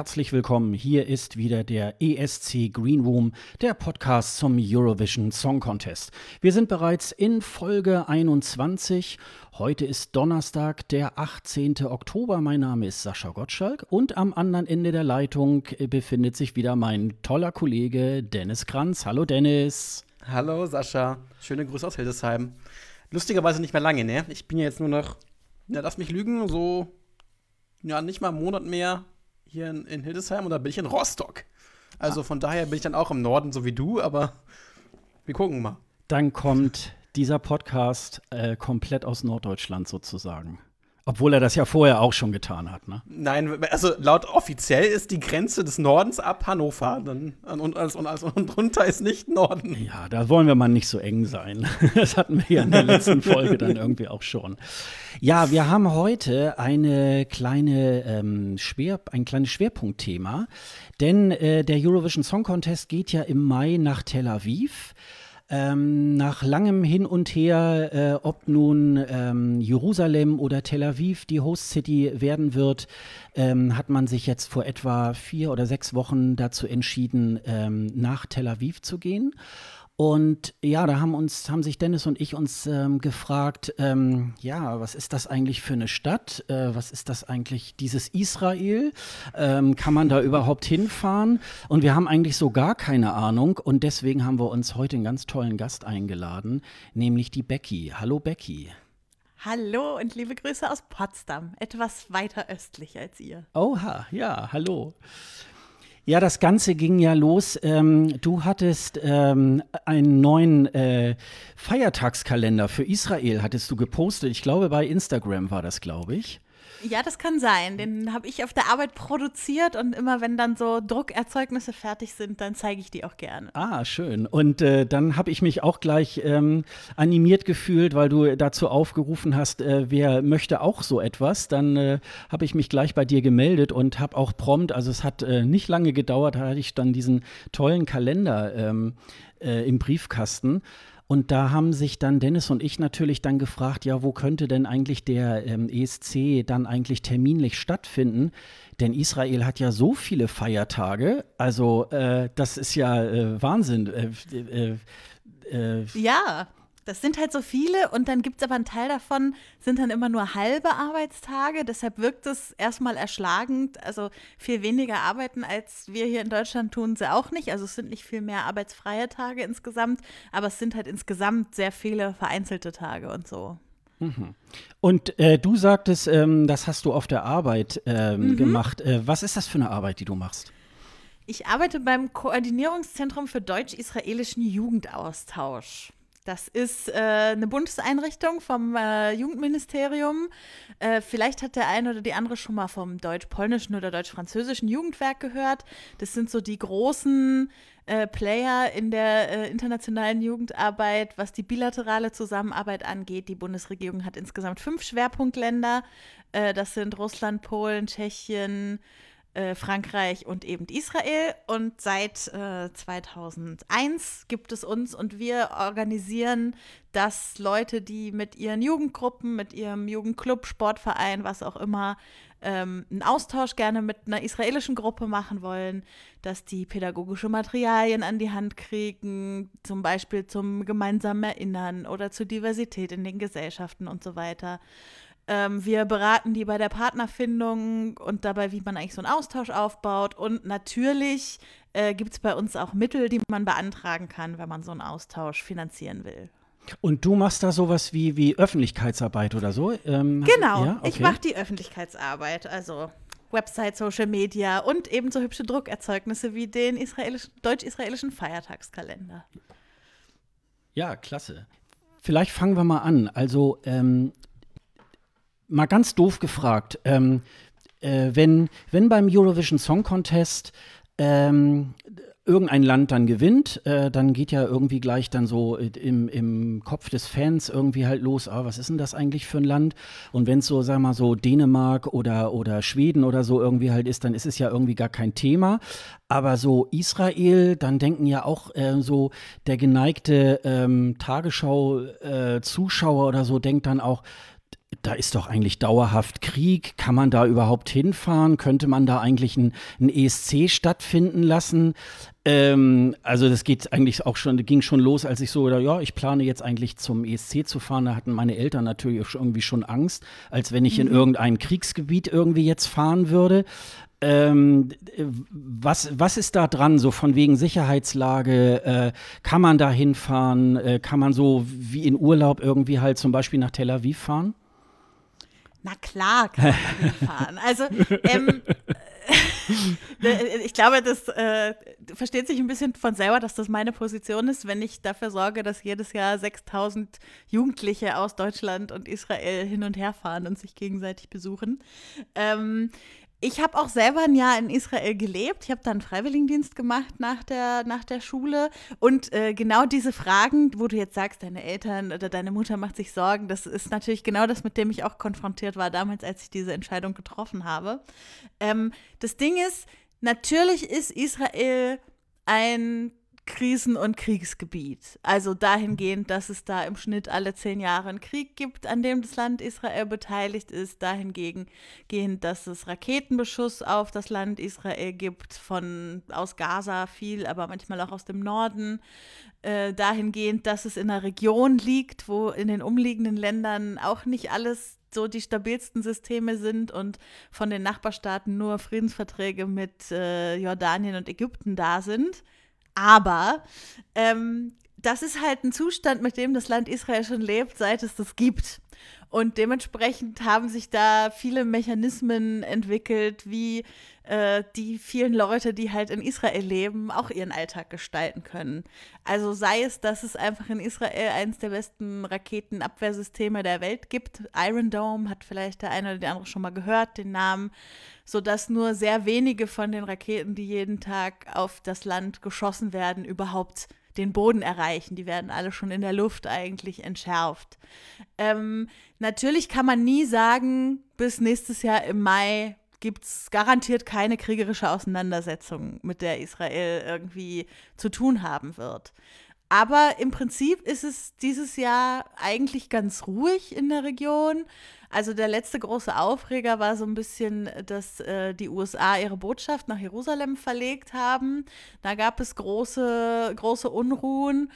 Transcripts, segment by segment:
herzlich willkommen. Hier ist wieder der ESC Green Room, der Podcast zum Eurovision Song Contest. Wir sind bereits in Folge 21. Heute ist Donnerstag, der 18. Oktober. Mein Name ist Sascha Gottschalk und am anderen Ende der Leitung befindet sich wieder mein toller Kollege Dennis Kranz. Hallo Dennis. Hallo Sascha. Schöne Grüße aus Hildesheim. Lustigerweise nicht mehr lange, ne? Ich bin ja jetzt nur noch, ja, lass mich lügen, so ja, nicht mal einen Monat mehr hier in, in Hildesheim und da bin ich in Rostock. Also von daher bin ich dann auch im Norden, so wie du, aber wir gucken mal. Dann kommt dieser Podcast äh, komplett aus Norddeutschland sozusagen. Obwohl er das ja vorher auch schon getan hat, ne? Nein, also laut offiziell ist die Grenze des Nordens ab Hannover. Dann, und, alles, und, und drunter ist nicht Norden. Ja, da wollen wir mal nicht so eng sein. Das hatten wir ja in der letzten Folge dann irgendwie auch schon. Ja, wir haben heute eine kleine, ähm, Schwer, ein kleines Schwerpunktthema. Denn äh, der Eurovision Song Contest geht ja im Mai nach Tel Aviv. Ähm, nach langem Hin und Her, äh, ob nun ähm, Jerusalem oder Tel Aviv die Host City werden wird, ähm, hat man sich jetzt vor etwa vier oder sechs Wochen dazu entschieden, ähm, nach Tel Aviv zu gehen. Und ja, da haben uns, haben sich Dennis und ich uns ähm, gefragt, ähm, ja, was ist das eigentlich für eine Stadt? Äh, was ist das eigentlich, dieses Israel? Ähm, kann man da überhaupt hinfahren? Und wir haben eigentlich so gar keine Ahnung. Und deswegen haben wir uns heute einen ganz tollen Gast eingeladen, nämlich die Becky. Hallo Becky. Hallo und liebe Grüße aus Potsdam, etwas weiter östlich als ihr. Oha, ja, hallo. Ja, das Ganze ging ja los. Ähm, du hattest ähm, einen neuen äh, Feiertagskalender für Israel, hattest du gepostet. Ich glaube, bei Instagram war das, glaube ich. Ja, das kann sein. Den habe ich auf der Arbeit produziert und immer wenn dann so Druckerzeugnisse fertig sind, dann zeige ich die auch gerne. Ah, schön. Und äh, dann habe ich mich auch gleich ähm, animiert gefühlt, weil du dazu aufgerufen hast, äh, wer möchte auch so etwas. Dann äh, habe ich mich gleich bei dir gemeldet und habe auch prompt, also es hat äh, nicht lange gedauert, da hatte ich dann diesen tollen Kalender ähm, äh, im Briefkasten. Und da haben sich dann Dennis und ich natürlich dann gefragt, ja, wo könnte denn eigentlich der ähm, ESC dann eigentlich terminlich stattfinden? Denn Israel hat ja so viele Feiertage. Also äh, das ist ja äh, Wahnsinn. Äh, äh, äh ja, das sind halt so viele und dann gibt es aber einen Teil davon, sind dann immer nur halbe Arbeitstage. Deshalb wirkt es erstmal erschlagend. Also viel weniger arbeiten, als wir hier in Deutschland tun, sie auch nicht. Also es sind nicht viel mehr arbeitsfreie Tage insgesamt, aber es sind halt insgesamt sehr viele vereinzelte Tage und so. Mhm. Und äh, du sagtest, ähm, das hast du auf der Arbeit ähm, mhm. gemacht. Äh, was ist das für eine Arbeit, die du machst? Ich arbeite beim Koordinierungszentrum für deutsch-israelischen Jugendaustausch. Das ist äh, eine Bundeseinrichtung vom äh, Jugendministerium. Äh, vielleicht hat der eine oder die andere schon mal vom deutsch-polnischen oder deutsch-französischen Jugendwerk gehört. Das sind so die großen äh, Player in der äh, internationalen Jugendarbeit, was die bilaterale Zusammenarbeit angeht. Die Bundesregierung hat insgesamt fünf Schwerpunktländer. Äh, das sind Russland, Polen, Tschechien, äh, Frankreich und eben Israel. Und seit äh, 2001 gibt es uns und wir organisieren, dass Leute, die mit ihren Jugendgruppen, mit ihrem Jugendclub, Sportverein, was auch immer, ähm, einen Austausch gerne mit einer israelischen Gruppe machen wollen, dass die pädagogische Materialien an die Hand kriegen, zum Beispiel zum gemeinsamen Erinnern oder zur Diversität in den Gesellschaften und so weiter. Ähm, wir beraten die bei der Partnerfindung und dabei, wie man eigentlich so einen Austausch aufbaut. Und natürlich äh, gibt es bei uns auch Mittel, die man beantragen kann, wenn man so einen Austausch finanzieren will. Und du machst da sowas wie, wie Öffentlichkeitsarbeit oder so? Ähm, genau, ja? okay. ich mache die Öffentlichkeitsarbeit, also Website, Social Media und ebenso hübsche Druckerzeugnisse wie den deutsch-israelischen Feiertagskalender. Ja, klasse. Vielleicht fangen wir mal an. Also ähm, mal ganz doof gefragt, ähm, äh, wenn, wenn beim Eurovision Song Contest ähm, irgendein Land dann gewinnt, äh, dann geht ja irgendwie gleich dann so im, im Kopf des Fans irgendwie halt los, ah, was ist denn das eigentlich für ein Land? Und wenn es so, sag mal, so Dänemark oder, oder Schweden oder so irgendwie halt ist, dann ist es ja irgendwie gar kein Thema. Aber so Israel, dann denken ja auch äh, so der geneigte ähm, Tagesschau-Zuschauer äh, oder so, denkt dann auch, da ist doch eigentlich dauerhaft Krieg. Kann man da überhaupt hinfahren? Könnte man da eigentlich ein, ein ESC stattfinden lassen? Ähm, also das geht eigentlich auch schon, ging schon los, als ich so, ja, ich plane jetzt eigentlich zum ESC zu fahren. Da hatten meine Eltern natürlich irgendwie schon Angst, als wenn ich in mhm. irgendein Kriegsgebiet irgendwie jetzt fahren würde. Ähm, was, was ist da dran, so von wegen Sicherheitslage? Äh, kann man da hinfahren? Äh, kann man so wie in Urlaub irgendwie halt zum Beispiel nach Tel Aviv fahren? Na klar kann man hinfahren. Also, ähm, äh, ich glaube, das äh, versteht sich ein bisschen von selber, dass das meine Position ist, wenn ich dafür sorge, dass jedes Jahr 6000 Jugendliche aus Deutschland und Israel hin und her fahren und sich gegenseitig besuchen. Ähm, ich habe auch selber ein Jahr in Israel gelebt. Ich habe dann Freiwilligendienst gemacht nach der, nach der Schule. Und äh, genau diese Fragen, wo du jetzt sagst, deine Eltern oder deine Mutter macht sich Sorgen, das ist natürlich genau das, mit dem ich auch konfrontiert war damals, als ich diese Entscheidung getroffen habe. Ähm, das Ding ist, natürlich ist Israel ein Krisen- und Kriegsgebiet. Also dahingehend, dass es da im Schnitt alle zehn Jahre einen Krieg gibt, an dem das Land Israel beteiligt ist. Dahingehend, dass es Raketenbeschuss auf das Land Israel gibt, von aus Gaza viel, aber manchmal auch aus dem Norden. Äh, dahingehend, dass es in einer Region liegt, wo in den umliegenden Ländern auch nicht alles so die stabilsten Systeme sind und von den Nachbarstaaten nur Friedensverträge mit äh, Jordanien und Ägypten da sind. Aber ähm, das ist halt ein Zustand, mit dem das Land Israel schon lebt, seit es das gibt. Und dementsprechend haben sich da viele Mechanismen entwickelt, wie äh, die vielen Leute, die halt in Israel leben, auch ihren Alltag gestalten können. Also sei es, dass es einfach in Israel eines der besten Raketenabwehrsysteme der Welt gibt. Iron Dome hat vielleicht der eine oder die andere schon mal gehört, den Namen, sodass nur sehr wenige von den Raketen, die jeden Tag auf das Land geschossen werden, überhaupt den Boden erreichen. Die werden alle schon in der Luft eigentlich entschärft. Ähm, natürlich kann man nie sagen, bis nächstes Jahr im Mai gibt es garantiert keine kriegerische Auseinandersetzung, mit der Israel irgendwie zu tun haben wird. Aber im Prinzip ist es dieses Jahr eigentlich ganz ruhig in der Region. Also der letzte große Aufreger war so ein bisschen, dass äh, die USA ihre Botschaft nach Jerusalem verlegt haben. Da gab es große, große Unruhen.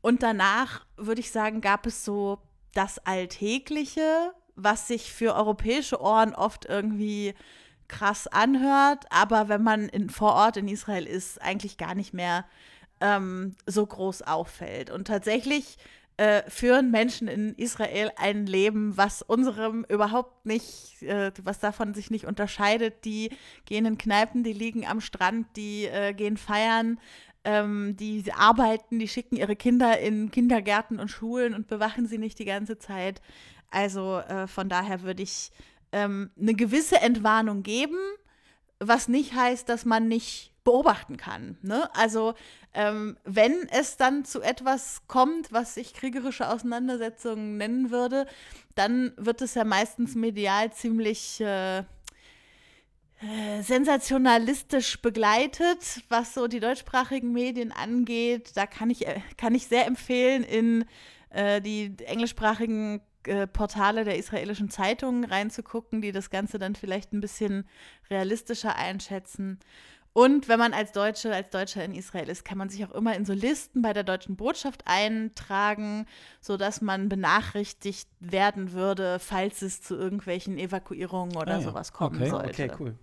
Und danach, würde ich sagen, gab es so das Alltägliche, was sich für europäische Ohren oft irgendwie krass anhört, aber wenn man in, vor Ort in Israel ist, eigentlich gar nicht mehr ähm, so groß auffällt. Und tatsächlich äh, führen Menschen in Israel ein Leben, was unserem überhaupt nicht, äh, was davon sich nicht unterscheidet. Die gehen in Kneipen, die liegen am Strand, die äh, gehen feiern, ähm, die arbeiten, die schicken ihre Kinder in Kindergärten und Schulen und bewachen sie nicht die ganze Zeit. Also äh, von daher würde ich ähm, eine gewisse Entwarnung geben, was nicht heißt, dass man nicht beobachten kann. Ne? Also ähm, wenn es dann zu etwas kommt, was ich kriegerische Auseinandersetzungen nennen würde, dann wird es ja meistens medial ziemlich äh, äh, sensationalistisch begleitet, was so die deutschsprachigen Medien angeht. Da kann ich, äh, kann ich sehr empfehlen, in äh, die englischsprachigen äh, Portale der israelischen Zeitungen reinzugucken, die das Ganze dann vielleicht ein bisschen realistischer einschätzen. Und wenn man als Deutsche, als Deutscher in Israel ist, kann man sich auch immer in so Listen bei der deutschen Botschaft eintragen, sodass man benachrichtigt werden würde, falls es zu irgendwelchen Evakuierungen oder ah, ja. sowas kommen okay. sollte. Okay, cool.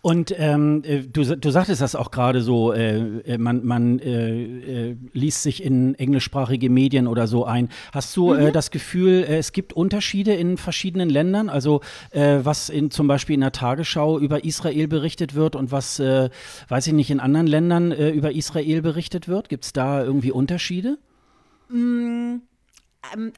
Und ähm, äh, du, du sagtest das auch gerade so, äh, äh, man, man äh, äh, liest sich in englischsprachige Medien oder so ein. Hast du äh, mhm. das Gefühl, es gibt Unterschiede in verschiedenen Ländern? Also was in, zum Beispiel in der Tagesschau über Israel berichtet wird und was, weiß ich nicht, in anderen Ländern über Israel berichtet wird? Gibt es da irgendwie Unterschiede? Mhm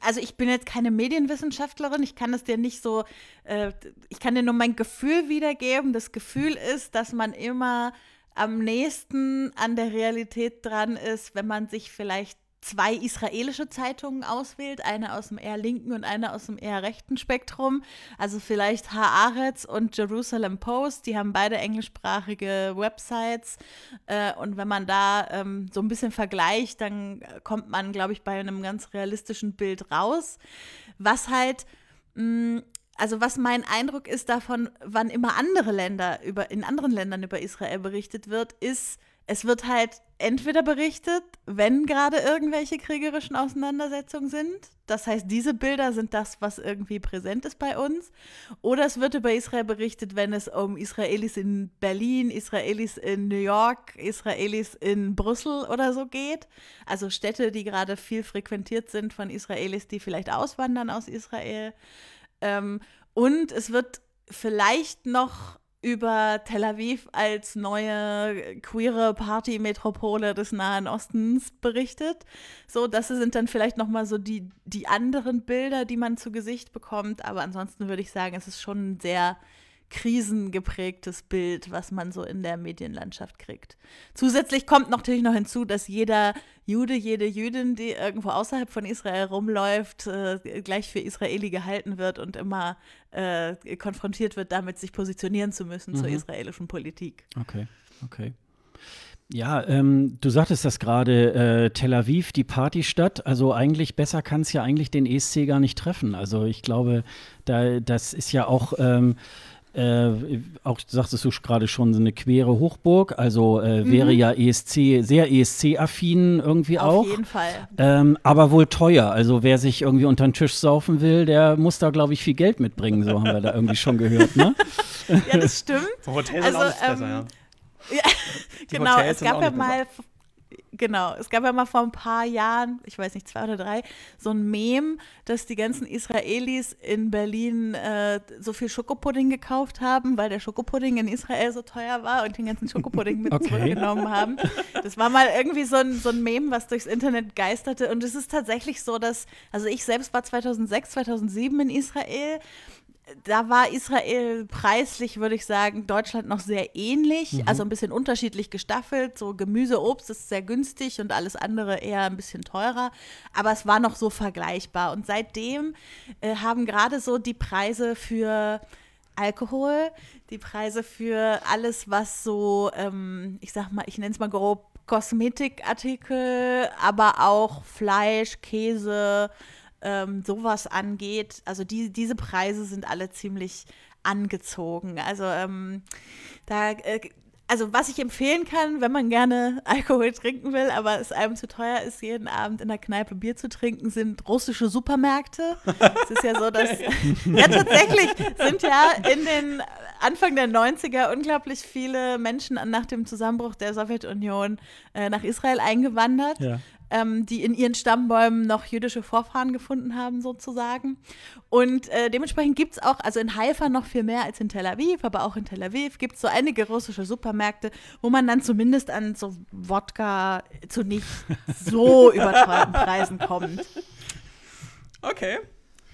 also ich bin jetzt keine Medienwissenschaftlerin, ich kann es dir nicht so, äh, ich kann dir nur mein Gefühl wiedergeben. Das Gefühl ist, dass man immer am nächsten an der Realität dran ist, wenn man sich vielleicht zwei israelische Zeitungen auswählt, eine aus dem eher linken und eine aus dem eher rechten Spektrum. Also vielleicht Haaretz und Jerusalem Post, die haben beide englischsprachige Websites. Äh, und wenn man da ähm, so ein bisschen vergleicht, dann kommt man, glaube ich, bei einem ganz realistischen Bild raus. Was halt mh, also was mein Eindruck ist davon, wann immer andere Länder über in anderen Ländern über Israel berichtet wird, ist, es wird halt entweder berichtet, wenn gerade irgendwelche kriegerischen Auseinandersetzungen sind. Das heißt, diese Bilder sind das, was irgendwie präsent ist bei uns. Oder es wird über Israel berichtet, wenn es um Israelis in Berlin, Israelis in New York, Israelis in Brüssel oder so geht. Also Städte, die gerade viel frequentiert sind von Israelis, die vielleicht auswandern aus Israel. Ähm, und es wird vielleicht noch über Tel Aviv als neue queere Party-Metropole des Nahen Ostens berichtet. So, das sind dann vielleicht noch mal so die, die anderen Bilder, die man zu Gesicht bekommt. Aber ansonsten würde ich sagen, es ist schon sehr krisengeprägtes Bild, was man so in der Medienlandschaft kriegt. Zusätzlich kommt natürlich noch hinzu, dass jeder Jude, jede Jüdin, die irgendwo außerhalb von Israel rumläuft, äh, gleich für Israeli gehalten wird und immer äh, konfrontiert wird, damit sich positionieren zu müssen mhm. zur israelischen Politik. Okay, okay. Ja, ähm, du sagtest das gerade, äh, Tel Aviv, die Partystadt. Also eigentlich besser kann es ja eigentlich den ESC gar nicht treffen. Also ich glaube, da, das ist ja auch ähm, äh, auch sagtest du gerade schon, so eine quere Hochburg, also äh, mhm. wäre ja ESC, sehr ESC-affin irgendwie Auf auch. Auf jeden Fall. Ähm, aber wohl teuer. Also wer sich irgendwie unter den Tisch saufen will, der muss da, glaube ich, viel Geld mitbringen, so haben wir da irgendwie schon gehört, ne? ja, das stimmt. Hotel also, auch ähm, besser, ja. ja genau, es gab ja mal Genau, es gab ja mal vor ein paar Jahren, ich weiß nicht, zwei oder drei, so ein Mem, dass die ganzen Israelis in Berlin äh, so viel Schokopudding gekauft haben, weil der Schokopudding in Israel so teuer war und den ganzen Schokopudding mit okay. zurückgenommen haben. Das war mal irgendwie so ein, so ein Mem, was durchs Internet geisterte. Und es ist tatsächlich so, dass, also ich selbst war 2006, 2007 in Israel da war Israel preislich, würde ich sagen, Deutschland noch sehr ähnlich, mhm. also ein bisschen unterschiedlich gestaffelt. So Gemüse, Obst ist sehr günstig und alles andere eher ein bisschen teurer, aber es war noch so vergleichbar. Und seitdem äh, haben gerade so die Preise für Alkohol, die Preise für alles, was so, ähm, ich sag mal, ich nenne es mal grob Kosmetikartikel, aber auch Fleisch, Käse, ähm, sowas angeht. Also die, diese Preise sind alle ziemlich angezogen. Also ähm, da äh, also was ich empfehlen kann, wenn man gerne Alkohol trinken will, aber es einem zu teuer ist, jeden Abend in der Kneipe Bier zu trinken, sind russische Supermärkte. es ist ja so, dass ja tatsächlich sind ja in den Anfang der 90er unglaublich viele Menschen nach dem Zusammenbruch der Sowjetunion äh, nach Israel eingewandert. Ja ähm, die in ihren Stammbäumen noch jüdische Vorfahren gefunden haben, sozusagen. Und äh, dementsprechend gibt es auch, also in Haifa noch viel mehr als in Tel Aviv, aber auch in Tel Aviv gibt es so einige russische Supermärkte, wo man dann zumindest an so Wodka zu nicht so überteuerten Preisen kommt. Okay.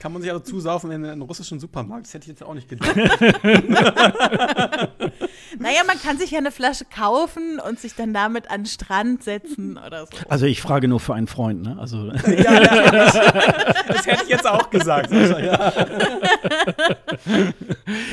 Kann man sich also zusaufen in einen russischen Supermarkt? Das hätte ich jetzt auch nicht gedacht. naja, man kann sich ja eine Flasche kaufen und sich dann damit an den Strand setzen oder so. Also ich frage nur für einen Freund, ne? Also ja, ja, das, das hätte ich jetzt auch gesagt. Ja,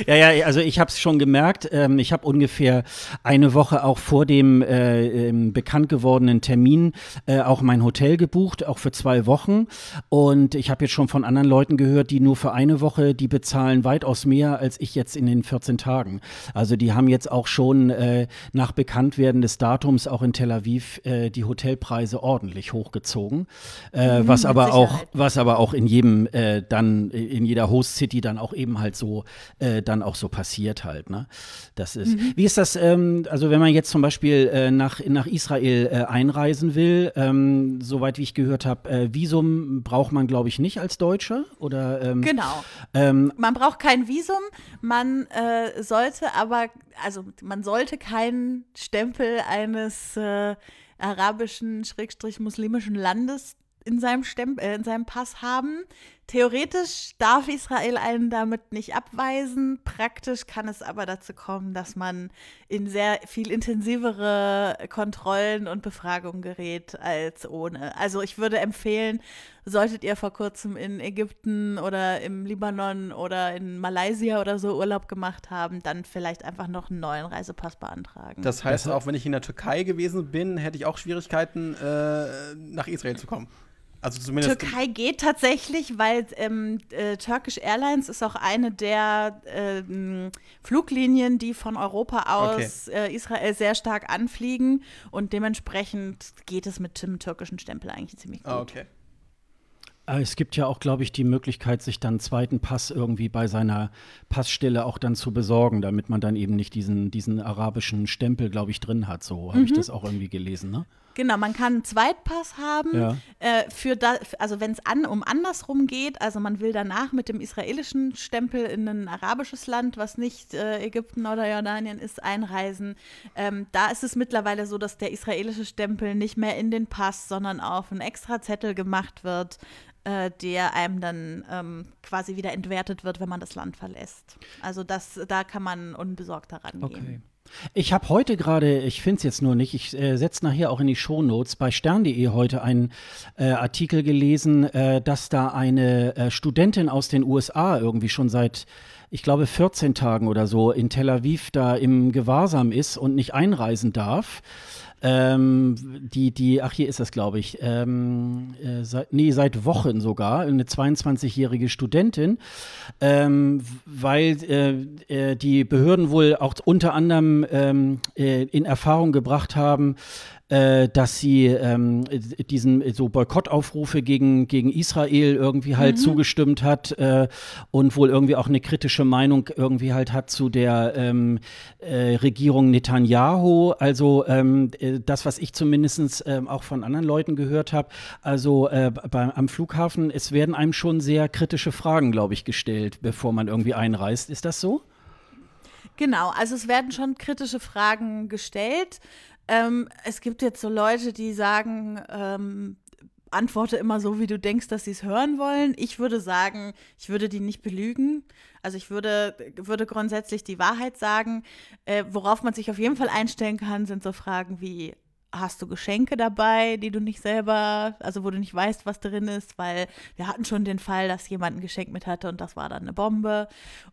ja, ja also ich habe es schon gemerkt. Ähm, ich habe ungefähr eine Woche auch vor dem äh, ähm, bekannt gewordenen Termin äh, auch mein Hotel gebucht, auch für zwei Wochen. Und ich habe jetzt schon von anderen Leuten gehört, die nur für eine Woche, die bezahlen weitaus mehr als ich jetzt in den 14 Tagen. Also die haben jetzt auch schon äh, nach Bekanntwerden des Datums auch in Tel Aviv äh, die Hotelpreise ordentlich hochgezogen, äh, mhm, was aber auch was aber auch in jedem äh, dann in jeder Host City dann auch eben halt so äh, dann auch so passiert halt. Ne? Das ist. Mhm. Wie ist das? Ähm, also wenn man jetzt zum Beispiel äh, nach nach Israel einreisen will, ähm, soweit wie ich gehört habe, Visum braucht man glaube ich nicht als Deutscher. Oder oder, ähm, genau. Ähm, man braucht kein Visum, man äh, sollte aber, also man sollte keinen Stempel eines äh, arabischen, schrägstrich muslimischen Landes in seinem, Stempel, äh, in seinem Pass haben. Theoretisch darf Israel einen damit nicht abweisen. Praktisch kann es aber dazu kommen, dass man in sehr viel intensivere Kontrollen und Befragungen gerät als ohne. Also ich würde empfehlen, solltet ihr vor kurzem in Ägypten oder im Libanon oder in Malaysia oder so Urlaub gemacht haben, dann vielleicht einfach noch einen neuen Reisepass beantragen. Das heißt, auch wenn ich in der Türkei gewesen bin, hätte ich auch Schwierigkeiten, äh, nach Israel zu kommen. Also zumindest. Türkei geht tatsächlich, weil ähm, äh, Turkish Airlines ist auch eine der ähm, Fluglinien, die von Europa aus Okay. äh, Israel sehr stark anfliegen und dementsprechend geht es mit dem türkischen Stempel eigentlich ziemlich gut. Ah, okay. Äh, Es gibt ja auch, glaube ich, die Möglichkeit, sich dann einen zweiten Pass irgendwie bei seiner Passstelle auch dann zu besorgen, damit man dann eben nicht diesen, diesen arabischen Stempel, glaube ich, drin hat. So habe ich das auch irgendwie gelesen, ne? Genau, man kann einen Zweitpass haben, Ja. äh, für da, also wenn es an, um andersrum geht, also man will danach mit dem israelischen Stempel in ein arabisches Land, was nicht äh, Ägypten oder Jordanien ist, einreisen. Ähm, da ist es mittlerweile so, dass der israelische Stempel nicht mehr in den Pass, sondern auf einen extra Zettel gemacht wird, äh, der einem dann ähm, quasi wieder entwertet wird, wenn man das Land verlässt. Also das, da kann man unbesorgter rangehen. Okay. Ich habe heute gerade, ich finde es jetzt nur nicht, ich äh, setze nachher auch in die Shownotes, bei stern.de heute einen äh, Artikel gelesen, äh, dass da eine äh, Studentin aus den USA irgendwie schon seit, ich glaube, 14 Tagen oder so in Tel Aviv da im Gewahrsam ist und nicht einreisen darf. Ähm, die, die, ach, hier ist das, glaube ich, ähm, äh, seit, nee, seit Wochen sogar, eine 22-jährige Studentin, ähm, weil äh, äh, die Behörden wohl auch unter anderem ähm, äh, in Erfahrung gebracht haben, äh, dass sie ähm, diesen äh, so Boykottaufrufe gegen, gegen Israel irgendwie halt zugestimmt hat äh, und wohl irgendwie auch eine kritische Meinung irgendwie halt hat zu der ähm, äh, Regierung Netanyahu. Also ähm, äh, das, was ich zumindest ähm, auch von anderen Leuten gehört habe, also bei, am Flughafen, es werden einem schon sehr kritische Fragen, glaube ich, gestellt, bevor man irgendwie einreist. Ist das so? Genau, also es werden schon kritische Fragen gestellt. Ähm, es gibt jetzt so Leute, die sagen, ähm, antworte immer so, wie du denkst, dass sie es hören wollen. Ich würde sagen, ich würde die nicht belügen. Also ich würde, würde grundsätzlich die Wahrheit sagen. Äh, worauf man sich auf jeden Fall einstellen kann, sind so Fragen wie, hast du Geschenke dabei, die du nicht selber, also wo du nicht weißt, was drin ist, weil wir hatten schon den Fall, dass jemand ein Geschenk mit hatte und das war dann eine Bombe.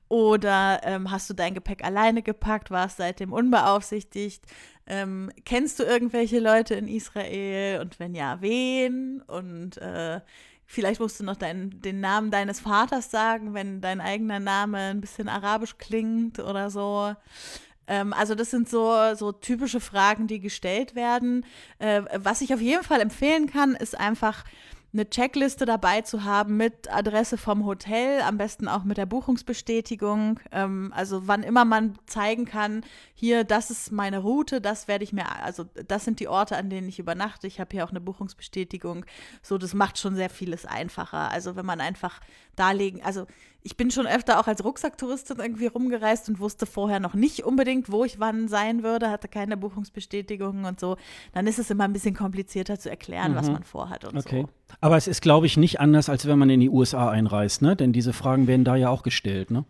Oder ähm, hast du dein Gepäck alleine gepackt, warst seitdem unbeaufsichtigt? Ähm, kennst du irgendwelche Leute in Israel und wenn ja, wen? Und äh, vielleicht musst du noch dein, den Namen deines Vaters sagen, wenn dein eigener Name ein bisschen arabisch klingt oder so. Ähm, also das sind so, so typische Fragen, die gestellt werden. Äh, was ich auf jeden Fall empfehlen kann, ist einfach eine Checkliste dabei zu haben mit Adresse vom Hotel, am besten auch mit der Buchungsbestätigung. Ähm, also wann immer man zeigen kann, hier, das ist meine Route, das werde ich mir, also das sind die Orte, an denen ich übernachte. Ich habe hier auch eine Buchungsbestätigung. So, das macht schon sehr vieles einfacher. Also wenn man einfach darlegen, also ich bin schon öfter auch als Rucksacktouristin irgendwie rumgereist und wusste vorher noch nicht unbedingt, wo ich wann sein würde, hatte keine Buchungsbestätigung und so. Dann ist es immer ein bisschen komplizierter zu erklären, was man vorhat und Okay. so. Aber es ist, glaube ich, nicht anders, als wenn man in die USA einreist, ne? Denn diese Fragen werden da ja auch gestellt, ne?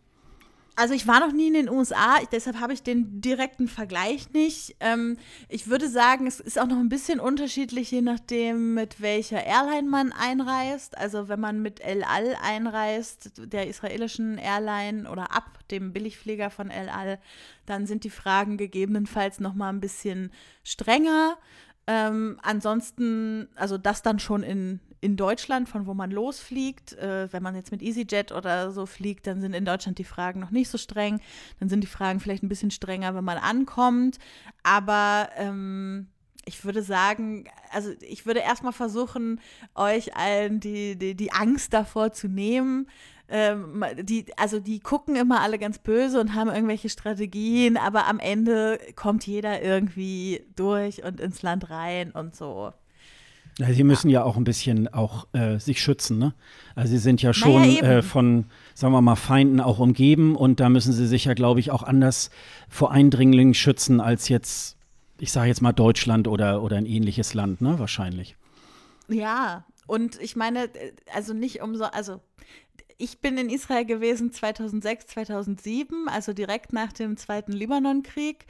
Also ich war noch nie in den USA, deshalb habe ich den direkten Vergleich nicht. Ähm, ich würde sagen, es ist auch noch ein bisschen unterschiedlich, je nachdem, mit welcher Airline man einreist. Also wenn man mit El Al einreist, der israelischen Airline oder ab dem Billigflieger von El Al, dann sind die Fragen gegebenenfalls noch mal ein bisschen strenger. Ähm, ansonsten, also das dann schon in, in Deutschland, von wo man losfliegt. Äh, wenn man jetzt mit EasyJet oder so fliegt, dann sind in Deutschland die Fragen noch nicht so streng. Dann sind die Fragen vielleicht ein bisschen strenger, wenn man ankommt. Aber ähm, ich würde sagen, also ich würde erstmal versuchen, euch allen die, die, die Angst davor zu nehmen. Ähm, die, also die gucken immer alle ganz böse und haben irgendwelche Strategien, aber am Ende kommt jeder irgendwie durch und ins Land rein und so. Ja, sie müssen ja auch ein bisschen auch äh, sich schützen, ne? Also sie sind ja schon eben. äh, von, sagen wir mal, Feinden auch umgeben und da müssen sie sich ja, glaube ich, auch anders vor Eindringlingen schützen als jetzt, ich sage jetzt mal Deutschland oder, oder ein ähnliches Land, ne? Wahrscheinlich. Ja, und ich meine, äh, also nicht um so, also ich bin in Israel gewesen 2006, 2007, also direkt nach dem Zweiten Libanonkrieg,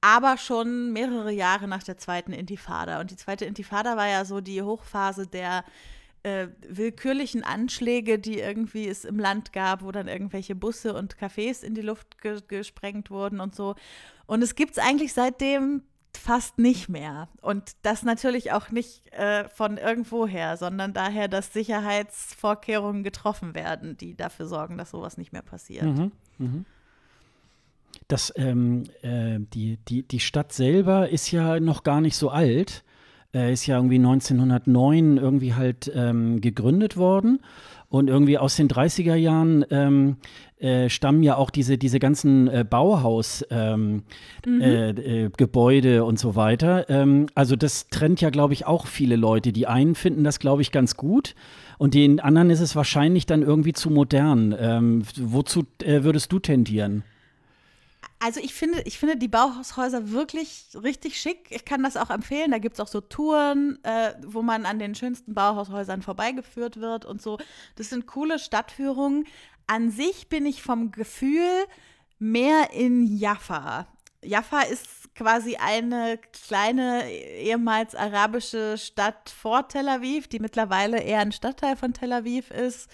aber schon mehrere Jahre nach der zweiten Intifada. Und die zweite Intifada war ja so die Hochphase der äh, willkürlichen Anschläge, die irgendwie es im Land gab, wo dann irgendwelche Busse und Cafés in die Luft ge gesprengt wurden und so. Und es gibt es eigentlich seitdem fast nicht mehr. Und das natürlich auch nicht äh, von irgendwoher, sondern daher, dass Sicherheitsvorkehrungen getroffen werden, die dafür sorgen, dass sowas nicht mehr passiert. Mhm. Mhm. Das, ähm, äh, die, die, die Stadt selber ist ja noch gar nicht so alt. Äh, ist ja irgendwie 1909 irgendwie halt ähm, gegründet worden. Und irgendwie aus den 30er Jahren ähm, äh, stammen ja auch diese, diese ganzen äh, Bauhausgebäude ähm, mhm. äh, und so weiter. Ähm, also das trennt ja, glaube ich, auch viele Leute. Die einen finden das, glaube ich, ganz gut und den anderen ist es wahrscheinlich dann irgendwie zu modern. Ähm, wozu äh, würdest du tendieren? Also ich finde, ich finde die Bauhaushäuser wirklich richtig schick. Ich kann das auch empfehlen. Da gibt es auch so Touren, äh, wo man an den schönsten Bauhaushäusern vorbeigeführt wird und so. Das sind coole Stadtführungen. An sich bin ich vom Gefühl mehr in Jaffa. Jaffa ist quasi eine kleine ehemals arabische Stadt vor Tel Aviv, die mittlerweile eher ein Stadtteil von Tel Aviv ist,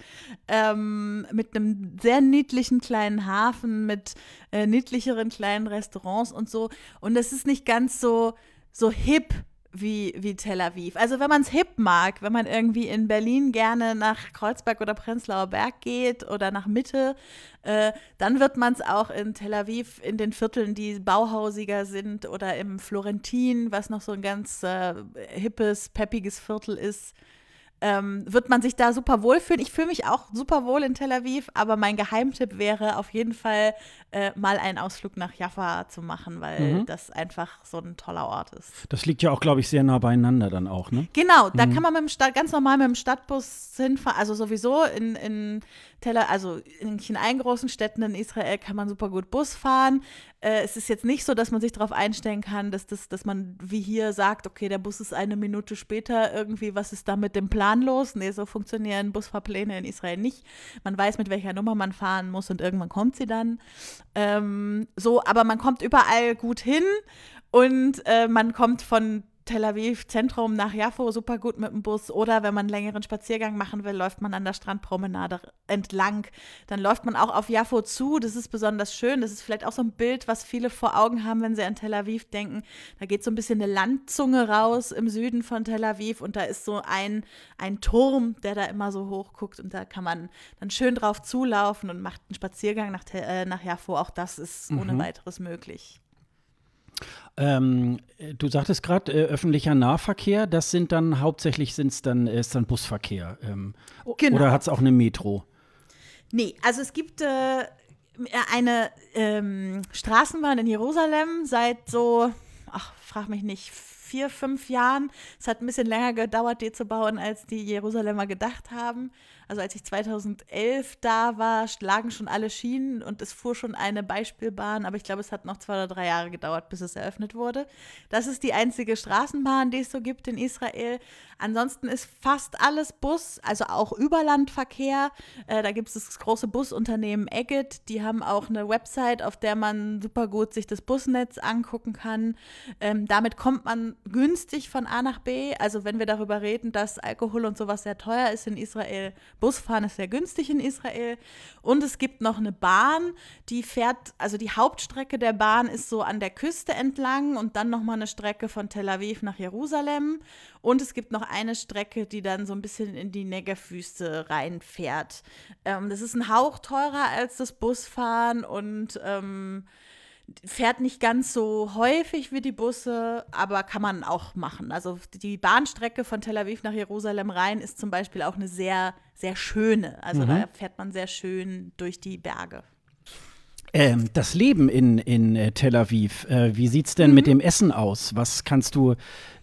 ähm, mit einem sehr niedlichen kleinen Hafen, mit äh, niedlicheren kleinen Restaurants und so. Und es ist nicht ganz so, so hip wie, wie Tel Aviv. Also wenn man es hip mag, wenn man irgendwie in Berlin gerne nach Kreuzberg oder Prenzlauer Berg geht oder nach Mitte, äh, dann wird man es auch in Tel Aviv in den Vierteln, die bauhausiger sind oder im Florentin, was noch so ein ganz äh, hippes, peppiges Viertel ist, ähm, wird man sich da super wohl fühlen. Ich fühle mich auch super wohl in Tel Aviv, aber mein Geheimtipp wäre auf jeden Fall äh, mal einen Ausflug nach Jaffa zu machen, weil mhm. das einfach so ein toller Ort ist. Das liegt ja auch, glaube ich, sehr nah beieinander dann auch, ne? Genau, da mhm. kann man mit dem Stadt, ganz normal mit dem Stadtbus hinfahren, also sowieso in, in Teller, also in, allen großen Städten in Israel kann man super gut Bus fahren. Äh, es ist jetzt nicht so, dass man sich darauf einstellen kann, dass, das, dass man wie hier sagt, okay, der Bus ist eine Minute später irgendwie, was ist da mit dem Plan los? Nee, so funktionieren Busfahrpläne in Israel nicht. Man weiß, mit welcher Nummer man fahren muss und irgendwann kommt sie dann. Ähm, so, aber man kommt überall gut hin und äh, man kommt von Tel Aviv Zentrum nach Jaffo super gut mit dem Bus oder wenn man einen längeren Spaziergang machen will, läuft man an der Strandpromenade entlang. Dann läuft man auch auf Jaffo zu. Das ist besonders schön. Das ist vielleicht auch so ein Bild, was viele vor Augen haben, wenn sie an Tel Aviv denken. Da geht so ein bisschen eine Landzunge raus im Süden von Tel Aviv und da ist so ein, ein Turm, der da immer so hoch guckt und da kann man dann schön drauf zulaufen und macht einen Spaziergang nach, äh, nach Jaffo. Auch das ist ohne mhm. weiteres möglich. Ähm, du sagtest gerade äh, öffentlicher Nahverkehr, das sind dann hauptsächlich sind's dann, ist dann Busverkehr. Ähm, genau. Oder hat es auch eine Metro? Nee, also es gibt äh, eine ähm, Straßenbahn in Jerusalem seit so, ach, frag mich nicht, vier, fünf Jahren. Es hat ein bisschen länger gedauert, die zu bauen, als die Jerusalemer gedacht haben. Also als ich 2011 da war, lagen schon alle Schienen und es fuhr schon eine Beispielbahn, aber ich glaube, es hat noch zwei oder drei Jahre gedauert, bis es eröffnet wurde. Das ist die einzige Straßenbahn, die es so gibt in Israel. Ansonsten ist fast alles Bus, also auch Überlandverkehr. Äh, da gibt es das große Busunternehmen Egged. Die haben auch eine Website, auf der man super gut sich das Busnetz angucken kann. Ähm, damit kommt man günstig von A nach B. Also wenn wir darüber reden, dass Alkohol und sowas sehr teuer ist in Israel, Busfahren ist sehr günstig in Israel. Und es gibt noch eine Bahn, die fährt, also die Hauptstrecke der Bahn ist so an der Küste entlang und dann nochmal eine Strecke von Tel Aviv nach Jerusalem. Und es gibt noch eine Strecke, die dann so ein bisschen in die Negev-Wüste reinfährt. Ähm, das ist ein Hauch teurer als das Busfahren und ähm, fährt nicht ganz so häufig wie die Busse, aber kann man auch machen. Also die Bahnstrecke von Tel Aviv nach Jerusalem rein ist zum Beispiel auch eine sehr, sehr schöne. Also mhm. da fährt man sehr schön durch die Berge. Ähm, das Leben in, in äh, Tel Aviv, äh, wie sieht es denn mhm. mit dem Essen aus? Was kannst du,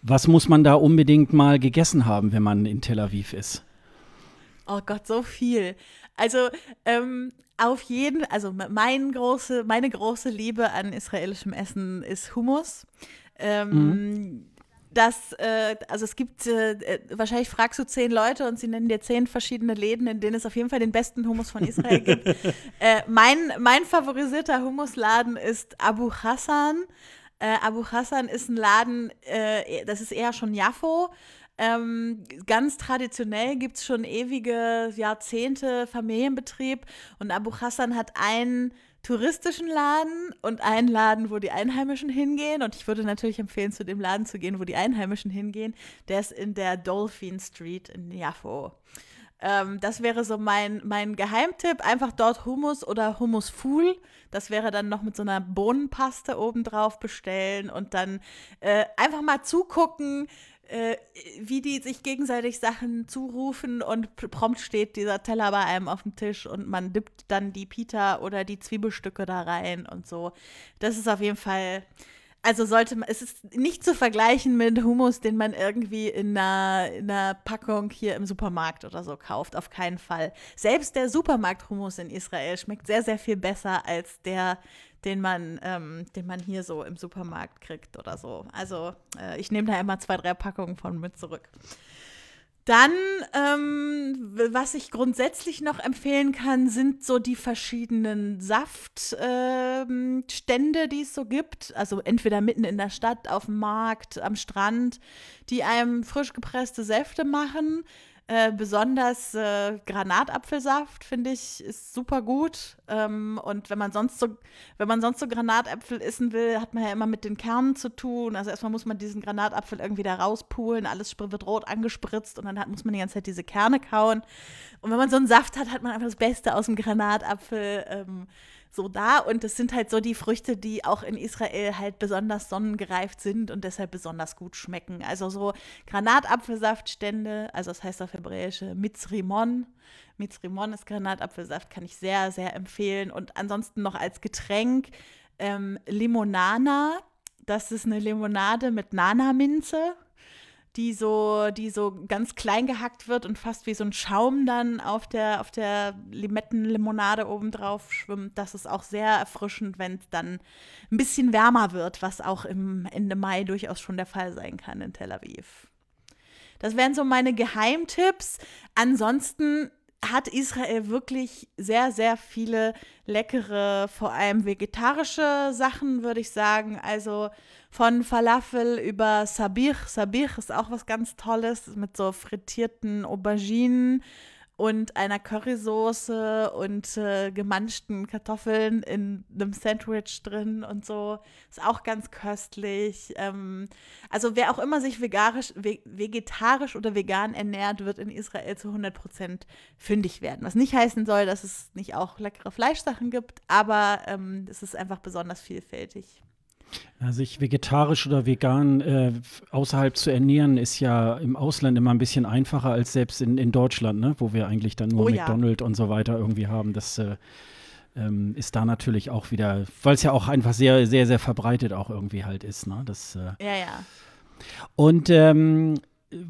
was muss man da unbedingt mal gegessen haben, wenn man in Tel Aviv ist? Oh Gott, so viel. Also ähm, auf jeden, also mein große, meine große Liebe an israelischem Essen ist Hummus. Ähm, mhm. Das, äh, also es gibt, äh, äh, wahrscheinlich fragst du zehn Leute und sie nennen dir zehn verschiedene Läden, in denen es auf jeden Fall den besten Hummus von Israel gibt. Äh, mein, mein favorisierter Hummusladen ist Abu Hassan. Äh, Abu Hassan ist ein Laden, äh, das ist eher schon Jaffo. Ähm, ganz traditionell gibt es schon ewige Jahrzehnte Familienbetrieb und Abu Hassan hat einen touristischen Laden und einen Laden, wo die Einheimischen hingehen. Und ich würde natürlich empfehlen, zu dem Laden zu gehen, wo die Einheimischen hingehen. Der ist in der Dolphin Street in Jaffo. Ähm, das wäre so mein, mein Geheimtipp. Einfach dort Hummus oder Hummus Fuhl. Das wäre dann noch mit so einer Bohnenpaste obendrauf bestellen und dann äh, einfach mal zugucken, äh, wie die sich gegenseitig Sachen zurufen und prompt steht dieser Teller bei einem auf dem Tisch und man dippt dann die Pita oder die Zwiebelstücke da rein und so. Das ist auf jeden Fall also sollte man, es ist nicht zu vergleichen mit Hummus, den man irgendwie in einer, in einer Packung hier im Supermarkt oder so kauft. Auf keinen Fall. Selbst der Supermarkt-Hummus in Israel schmeckt sehr, sehr viel besser als der, den man, ähm, den man hier so im Supermarkt kriegt oder so. Also äh, ich nehme da immer zwei, drei Packungen von mit zurück. Dann, ähm, was ich grundsätzlich noch empfehlen kann, sind so die verschiedenen Saftstände, ähm, die es so gibt. Also entweder mitten in der Stadt, auf dem Markt, am Strand, die einem frisch gepresste Säfte machen. Äh, besonders äh, Granatapfelsaft finde ich ist super gut. Ähm, und wenn man sonst so, wenn man sonst so Granatäpfel essen will, hat man ja immer mit den Kernen zu tun. Also erstmal muss man diesen Granatapfel irgendwie da rauspulen, alles wird rot angespritzt und dann hat, muss man die ganze Zeit diese Kerne kauen. Und wenn man so einen Saft hat, hat man einfach das Beste aus dem Granatapfel. Ähm, so da. Und es sind halt so die Früchte, die auch in Israel halt besonders sonnengereift sind und deshalb besonders gut schmecken. Also so Granatapfelsaftstände, also das heißt auf Hebräische Mitzrimon. Mitzrimon ist Granatapfelsaft, kann ich sehr, sehr empfehlen. Und ansonsten noch als Getränk ähm, Limonana. Das ist eine Limonade mit Nana-Minze die so, die so ganz klein gehackt wird und fast wie so ein Schaum dann auf der, auf der Limettenlimonade obendrauf schwimmt. Das ist auch sehr erfrischend, wenn es dann ein bisschen wärmer wird, was auch im Ende Mai durchaus schon der Fall sein kann in Tel Aviv. Das wären so meine Geheimtipps. Ansonsten hat Israel wirklich sehr, sehr viele leckere, vor allem vegetarische Sachen, würde ich sagen. Also von Falafel über Sabich. Sabich ist auch was ganz Tolles mit so frittierten Auberginen und einer Currysoße und äh, gemanschten Kartoffeln in einem Sandwich drin und so. Ist auch ganz köstlich. Ähm, also wer auch immer sich vegarisch, ve vegetarisch oder vegan ernährt, wird in Israel zu 100 Prozent fündig werden. Was nicht heißen soll, dass es nicht auch leckere Fleischsachen gibt, aber ähm, es ist einfach besonders vielfältig. Sich vegetarisch oder vegan äh, außerhalb zu ernähren, ist ja im Ausland immer ein bisschen einfacher als selbst in, in Deutschland, ne? wo wir eigentlich dann nur oh, McDonald's ja. und so weiter irgendwie haben. Das äh, ähm, ist da natürlich auch wieder, weil es ja auch einfach sehr, sehr, sehr verbreitet auch irgendwie halt ist. Ne? Das, äh, ja, ja. Und ähm,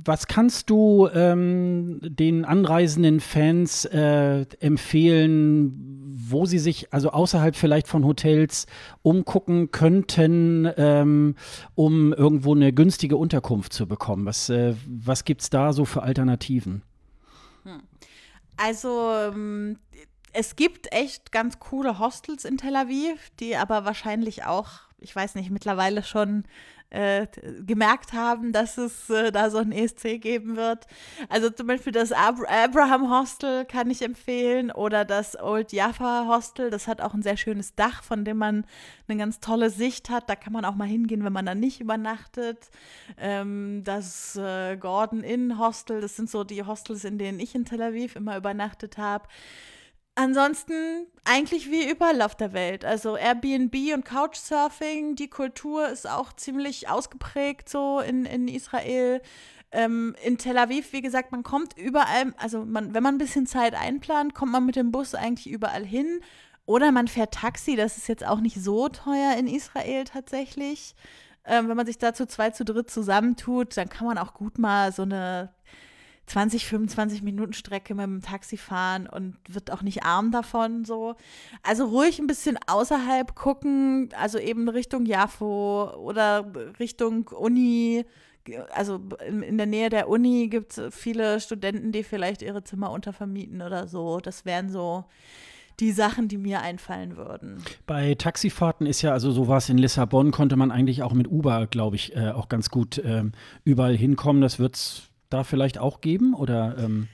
was kannst du ähm, den anreisenden Fans äh, empfehlen, wo sie sich also außerhalb vielleicht von Hotels umgucken könnten, ähm, um irgendwo eine günstige Unterkunft zu bekommen? Was, äh, was gibt es da so für Alternativen? Hm. Also ähm, es gibt echt ganz coole Hostels in Tel Aviv, die aber wahrscheinlich auch, ich weiß nicht, mittlerweile schon äh, gemerkt haben, dass es äh, da so ein ESC geben wird. Also zum Beispiel das Ab Abraham Hostel kann ich empfehlen oder das Old Jaffa Hostel. Das hat auch ein sehr schönes Dach, von dem man eine ganz tolle Sicht hat. Da kann man auch mal hingehen, wenn man da nicht übernachtet. Ähm, das äh, Gordon Inn Hostel, das sind so die Hostels, in denen ich in Tel Aviv immer übernachtet habe. Ansonsten eigentlich wie überall auf der Welt. Also Airbnb und Couchsurfing, die Kultur ist auch ziemlich ausgeprägt so in, in Israel. Ähm, in Tel Aviv, wie gesagt, man kommt überall, also man, wenn man ein bisschen Zeit einplant, kommt man mit dem Bus eigentlich überall hin. Oder man fährt Taxi, das ist jetzt auch nicht so teuer in Israel tatsächlich. Ähm, wenn man sich dazu zwei zu dritt zusammentut, dann kann man auch gut mal so eine 20, 25 Minuten Strecke mit dem Taxi fahren und wird auch nicht arm davon so. Also ruhig ein bisschen außerhalb gucken, also eben Richtung Jaffo oder Richtung Uni. Also in, der Nähe der Uni gibt es viele Studenten, die vielleicht ihre Zimmer untervermieten oder so. Das wären so die Sachen, die mir einfallen würden. Bei Taxifahrten ist ja, also so war es in Lissabon, konnte man eigentlich auch mit Uber, glaube ich, äh, auch ganz gut äh, überall hinkommen. Das wird es da vielleicht auch geben? Oder, ähm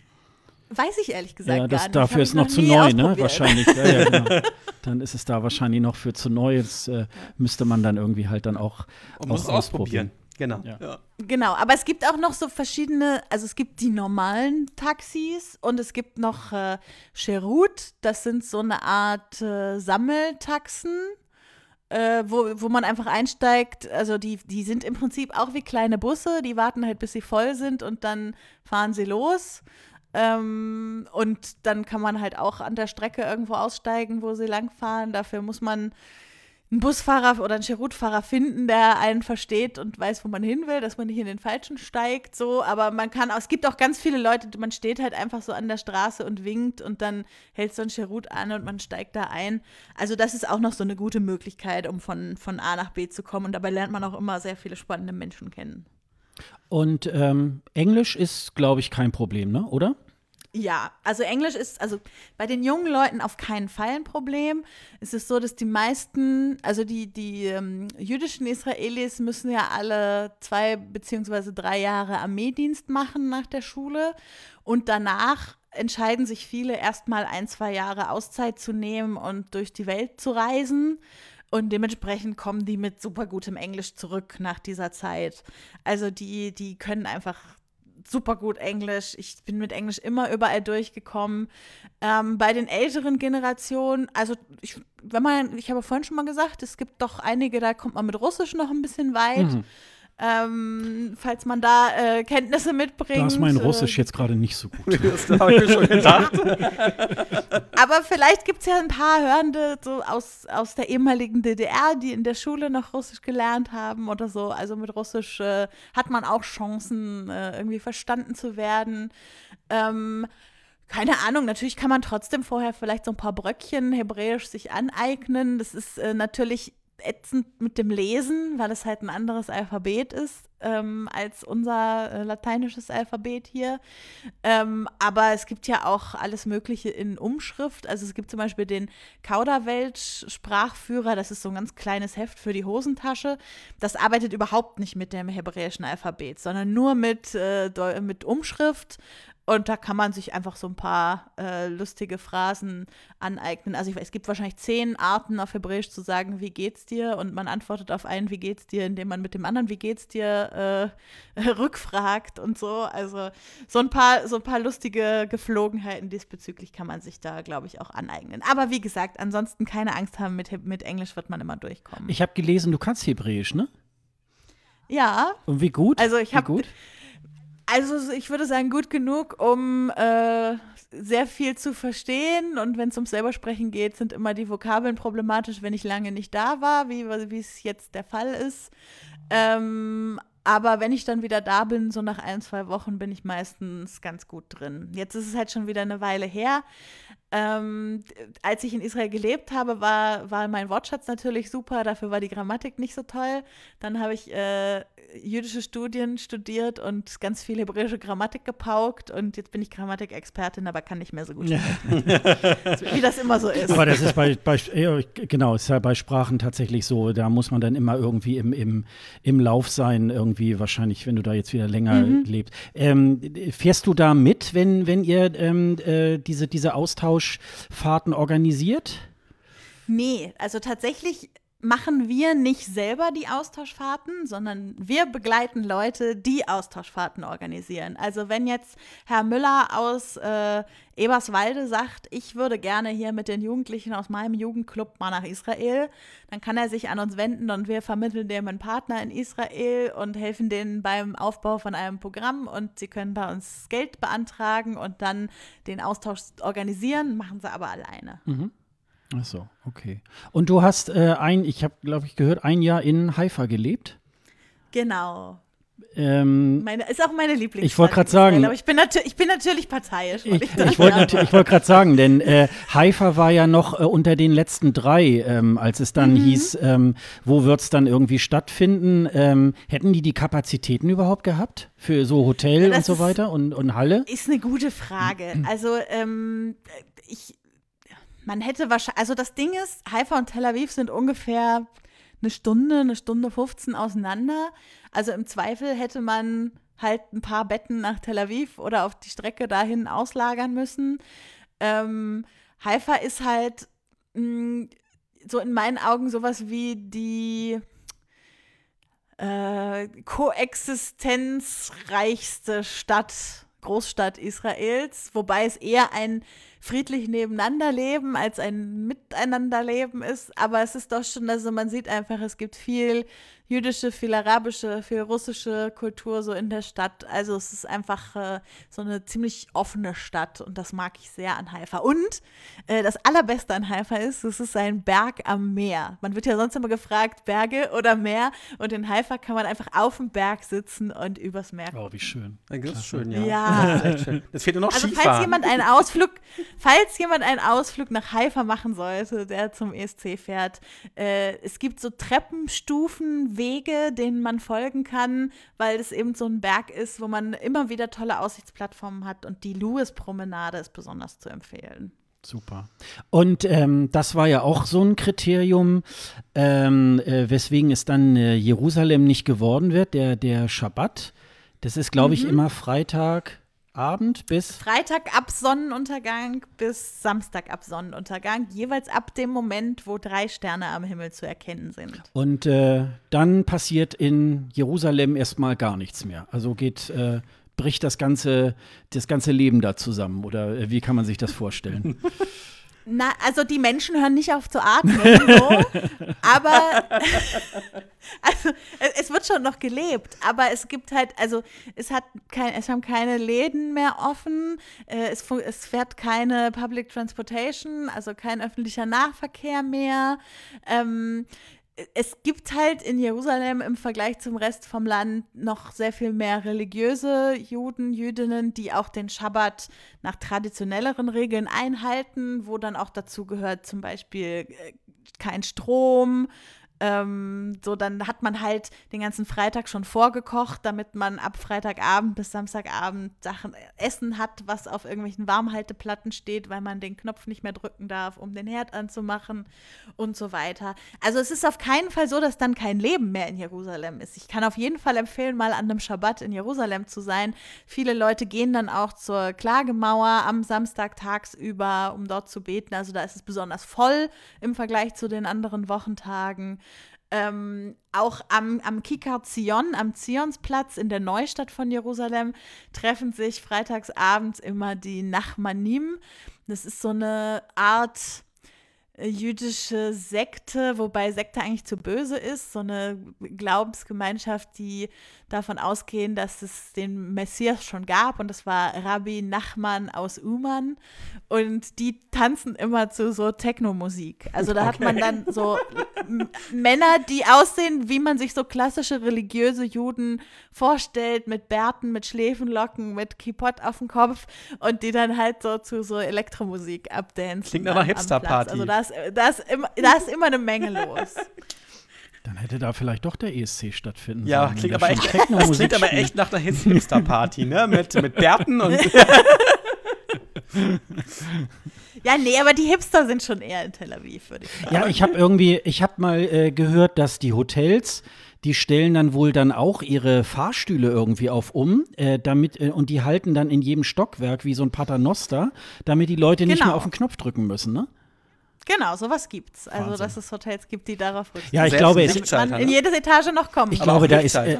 Weiß ich ehrlich gesagt ja, das, gar nicht. dafür ist noch noch zu neu, ne? Wahrscheinlich. Ja, ja, genau. Dann ist es da wahrscheinlich noch für zu neu. Das äh, müsste man dann irgendwie halt dann auch, Und muss auch es ausprobieren. Genau. Ja. Genau, aber es gibt auch noch so verschiedene, also es gibt die normalen Taxis und es gibt noch äh, Cherut, das sind so eine Art äh, Sammeltaxen, äh, wo, wo man einfach einsteigt. Also die, die sind im Prinzip auch wie kleine Busse, die warten halt, bis sie voll sind und dann fahren sie los. Ähm, und dann kann man halt auch an der Strecke irgendwo aussteigen, wo sie langfahren. Dafür muss man einen Busfahrer oder einen Cherut-Fahrer finden, der einen versteht und weiß, wo man hin will, dass man nicht in den falschen steigt, so. Aber man kann auch, es gibt auch ganz viele Leute, man steht halt einfach so an der Straße und winkt und dann hält so ein Cherut an und man steigt da ein. Also das ist auch noch so eine gute Möglichkeit, um von, von A nach B zu kommen. Und dabei lernt man auch immer sehr viele spannende Menschen kennen. Und ähm, Englisch ist, glaube ich, kein Problem, ne? Oder? Ja, also Englisch ist, also bei den jungen Leuten auf keinen Fall ein Problem. Es ist so, dass die meisten, also die, die ähm, jüdischen Israelis müssen ja alle zwei beziehungsweise drei Jahre Armeedienst machen nach der Schule und danach entscheiden sich viele erstmal ein, zwei Jahre Auszeit zu nehmen und durch die Welt zu reisen. Und dementsprechend kommen die mit super gutem Englisch zurück nach dieser Zeit. Also die, die können einfach super gut Englisch. Ich bin mit Englisch immer überall durchgekommen. Ähm, bei den älteren Generationen, also ich, wenn man, ich habe vorhin schon mal gesagt, es gibt doch einige, da kommt man mit Russisch noch ein bisschen weit. Mhm. Ähm, falls man da äh, Kenntnisse mitbringt. Da ist mein äh, Russisch jetzt gerade nicht so gut. Das habe ich mir schon gedacht. Aber vielleicht gibt es ja ein paar Hörende so aus, aus der ehemaligen DDR, die in der Schule noch Russisch gelernt haben oder so. Also mit Russisch äh, hat man auch Chancen, äh, irgendwie verstanden zu werden. Ähm, keine Ahnung, natürlich kann man trotzdem vorher vielleicht so ein paar Bröckchen Hebräisch sich aneignen. Das ist äh, natürlich ätzend mit dem Lesen, weil es halt ein anderes Alphabet ist ähm, als unser äh, lateinisches Alphabet hier. Ähm, aber es gibt ja auch alles Mögliche in Umschrift. Also es gibt zum Beispiel den Kauderwelsch-Sprachführer, das ist so ein ganz kleines Heft für die Hosentasche. Das arbeitet überhaupt nicht mit dem hebräischen Alphabet, sondern nur mit, äh, mit Umschrift. Und da kann man sich einfach so ein paar äh, lustige Phrasen aneignen. Also ich, es gibt wahrscheinlich zehn Arten auf Hebräisch zu sagen, wie geht's dir? Und man antwortet auf einen, wie geht's dir, indem man mit dem anderen, wie geht's dir, äh, rückfragt und so. Also so ein paar, so ein paar lustige Geflogenheiten diesbezüglich kann man sich da, glaube ich, auch aneignen. Aber wie gesagt, ansonsten keine Angst haben, mit, mit Englisch wird man immer durchkommen. Ich habe gelesen, du kannst Hebräisch, ne? ja, Und wie gut? Also ich Wie hab- gut? Also ich würde sagen, gut genug, um äh, sehr viel zu verstehen. Und wenn es ums selbersprechen geht, sind immer die Vokabeln problematisch, wenn ich lange nicht da war, wie es jetzt der Fall ist. Ähm, aber wenn ich dann wieder da bin, so nach ein, zwei Wochen, bin ich meistens ganz gut drin. Jetzt ist es halt schon wieder eine Weile her. Ähm, als ich in Israel gelebt habe, war, war mein Wortschatz natürlich super, dafür war die Grammatik nicht so toll. Dann habe ich äh, jüdische Studien studiert und ganz viel hebräische Grammatik gepaukt und jetzt bin ich Grammatikexpertin, aber kann nicht mehr so gut sprechen. Wie das immer so ist. Aber das ist bei, bei genau, ist ja bei Sprachen tatsächlich so. Da muss man dann immer irgendwie im, im, im Lauf sein, irgendwie wahrscheinlich, wenn du da jetzt wieder länger Mhm. lebst. Ähm, fährst du da mit, wenn, wenn ihr ähm, äh, diese, diese Austauschfahrten organisiert? Nee, also tatsächlich machen wir nicht selber die Austauschfahrten, sondern wir begleiten Leute, die Austauschfahrten organisieren. Also wenn jetzt Herr Müller aus äh, Eberswalde sagt, ich würde gerne hier mit den Jugendlichen aus meinem Jugendclub mal nach Israel, dann kann er sich an uns wenden und wir vermitteln dem einen Partner in Israel und helfen denen beim Aufbau von einem Programm und sie können bei uns Geld beantragen und dann den Austausch organisieren, machen sie aber alleine. Ach so, okay. Und du hast äh, ein, ich habe, glaube ich, gehört, ein Jahr in Haifa gelebt. Genau. Ähm, Meine, ist auch meine Lieblingsstadt. Ich wollte Israel, sagen- Aber ich bin, ich bin natürlich parteiisch. Ich, das ich wollte ich wollt gerade sagen, denn äh, Haifa war ja noch äh, unter den letzten drei, ähm, als es Mhm. dann hieß, ähm, wo wird es dann irgendwie stattfinden. Ähm, hätten die die Kapazitäten überhaupt gehabt für so Hotel Ja, und so weiter und, und Halle? Ist eine gute Frage. Also, ähm, ich, man hätte wahrscheinlich, also das Ding ist, Haifa und Tel Aviv sind ungefähr eine Stunde, eine Stunde 15 auseinander. Also im Zweifel hätte man halt ein paar Betten nach Tel Aviv oder auf die Strecke dahin auslagern müssen. Ähm, Haifa ist halt mh, so in meinen Augen sowas wie die äh, koexistenzreichste Stadt, Großstadt Israels, wobei es eher ein friedlich nebeneinanderleben als ein Miteinanderleben ist. Aber es ist doch schon, also man sieht einfach, es gibt viel jüdische, viel arabische, viel russische Kultur so in der Stadt. Also es ist einfach äh, so eine ziemlich offene Stadt und das mag ich sehr an Haifa. Und äh, das Allerbeste an Haifa ist, es ist ein Berg am Meer. Man wird ja sonst immer gefragt, Berge oder Meer und in Haifa kann man einfach auf dem Berg sitzen und übers Meer Oh, wie schön. Das ist schön, ja. ja. Das, ist schön. das fehlt nur noch Also Skifahren. falls jemand einen Ausflug, falls jemand einen Ausflug nach Haifa machen sollte, der zum ESC fährt, äh, es gibt so Treppenstufen, Wege, denen man folgen kann, weil es eben so ein Berg ist, wo man immer wieder tolle Aussichtsplattformen hat und die Lewis-Promenade ist besonders zu empfehlen. Super. Und ähm, das war ja auch so ein Kriterium, ähm, äh, weswegen es dann äh, Jerusalem nicht geworden wird, der, der Schabbat. Das ist, glaube ich, immer Freitagabend bis. Freitag ab Sonnenuntergang bis Samstag ab Sonnenuntergang, jeweils ab dem Moment, wo drei Sterne am Himmel zu erkennen sind. Und äh, dann passiert in Jerusalem erstmal gar nichts mehr. Also geht, äh, bricht das ganze, das ganze Leben da zusammen. Oder äh, wie kann man sich das vorstellen? Na, also die Menschen hören nicht auf zu atmen, so, aber also es, wird schon noch gelebt, aber es gibt halt, also es hat kein, es haben keine Läden mehr offen, äh, es, es fährt keine Public Transportation, also kein öffentlicher Nahverkehr mehr. Ähm, es gibt halt in Jerusalem im Vergleich zum Rest vom Land noch sehr viel mehr religiöse Juden, Jüdinnen, die auch den Schabbat nach traditionelleren Regeln einhalten, wo dann auch dazu gehört zum Beispiel äh, kein Strom. Ähm, so, dann hat man halt den ganzen Freitag schon vorgekocht, damit man ab Freitagabend bis Samstagabend Sachen Essen hat, was auf irgendwelchen Warmhalteplatten steht, weil man den Knopf nicht mehr drücken darf, um den Herd anzumachen und so weiter. Also es ist auf keinen Fall so, dass dann kein Leben mehr in Jerusalem ist. Ich kann auf jeden Fall empfehlen, mal an einem Schabbat in Jerusalem zu sein. Viele Leute gehen dann auch zur Klagemauer am Samstag tagsüber, um dort zu beten. Also da ist es besonders voll im Vergleich zu den anderen Wochentagen. Ähm, auch am, am Kikar Zion, am Zionsplatz in der Neustadt von Jerusalem, treffen sich freitagsabends immer die Nachmanim. Das ist so eine Art äh, jüdische Sekte, wobei Sekte eigentlich zu böse ist, so eine Glaubensgemeinschaft, die davon ausgehen, dass es den Messias schon gab und das war Rabbi Nachman aus Uman und die tanzen immer zu so Techno-Musik. Also da hat man dann so Männer, die aussehen, wie man sich so klassische religiöse Juden vorstellt, mit Bärten, mit Schläfenlocken, mit Kipott auf dem Kopf und die dann halt so zu so Elektromusik abdancen. Klingt nach einer am Hipster-Party. Also da ist, da, ist immer, da ist immer eine Menge los. Dann hätte da vielleicht doch der ESC stattfinden Ja, sollen. wenn klingt aber, echt, das klingt aber echt nach einer Hipster-Party, ne? Mit, mit Bärten und. Ja, nee, aber die Hipster sind schon eher in Tel Aviv, würde ich sagen. Ja, ich habe irgendwie, ich habe mal äh, gehört, dass die Hotels, die stellen dann wohl dann auch ihre Fahrstühle irgendwie auf um, äh, damit äh, und die halten dann in jedem Stockwerk wie so ein Paternoster, damit die Leute nicht Genau. mehr auf den Knopf drücken müssen, ne? Genau, sowas gibt's. Also, Wahnsinn. dass es Hotels gibt, die darauf rücksicht Ja, ich Selbst glaube, es, man in ne? jede Etage noch kommen. ich glaube, da ist äh,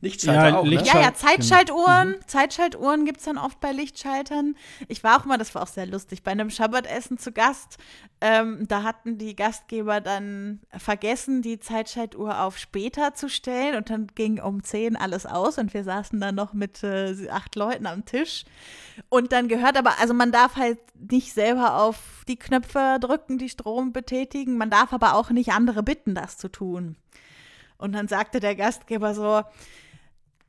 Lichtschalter Ja, auch, ne? Lichtschalter. Ja, ja, Genau. Zeitschaltuhren. Zeitschaltuhren gibt es dann oft bei Lichtschaltern. Ich war auch mal, das war auch sehr lustig, bei einem Schabbatessen zu Gast. Ähm, da hatten die Gastgeber dann vergessen, die Zeitschaltuhr auf später zu stellen und dann ging um 10 alles aus und wir saßen dann noch mit äh, acht Leuten am Tisch. Und dann gehört aber, also man darf halt nicht selber auf die Knöpfe drücken, die Strom betätigen. Man darf aber auch nicht andere bitten, das zu tun. Und dann sagte der Gastgeber so,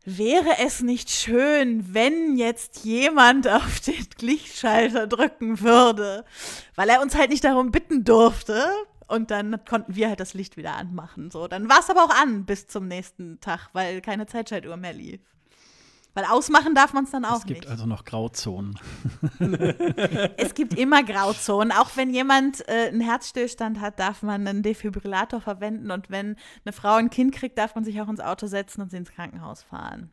Wäre es nicht schön, wenn jetzt jemand auf den Lichtschalter drücken würde, weil er uns halt nicht darum bitten durfte? Und dann konnten wir halt das Licht wieder anmachen. So, dann war es aber auch an bis zum nächsten Tag, weil keine Zeitschaltuhr mehr lief. Weil ausmachen darf man es dann auch es gibt nicht. also noch Grauzonen. Es gibt immer Grauzonen. Auch wenn jemand äh, einen Herzstillstand hat, darf man einen Defibrillator verwenden. Und wenn eine Frau ein Kind kriegt, darf man sich auch ins Auto setzen und sie ins Krankenhaus fahren.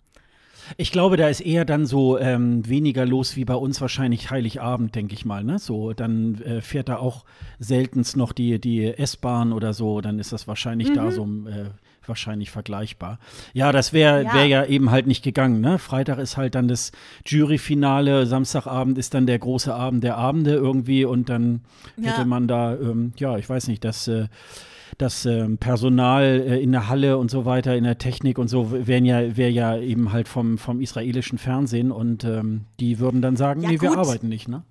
Ich glaube, da ist eher dann so ähm, weniger los wie bei uns wahrscheinlich Heiligabend, denke ich mal. Ne? So, dann äh, fährt da auch seltenst noch die, die S-Bahn oder so. Dann ist das wahrscheinlich Mhm. da so äh, wahrscheinlich vergleichbar. Ja, das wäre Ja. wär ja eben halt nicht gegangen. Ne? Freitag ist halt dann das Juryfinale, Samstagabend ist dann der große Abend der Abende irgendwie und dann Ja. hätte man da, ähm, ja, ich weiß nicht, das äh, das ähm, Personal äh, in der Halle und so weiter, in der Technik und so, wären ja, wäre ja eben halt vom, vom israelischen Fernsehen und ähm, die würden dann sagen, Ja, nee, wir gut. arbeiten nicht, ne?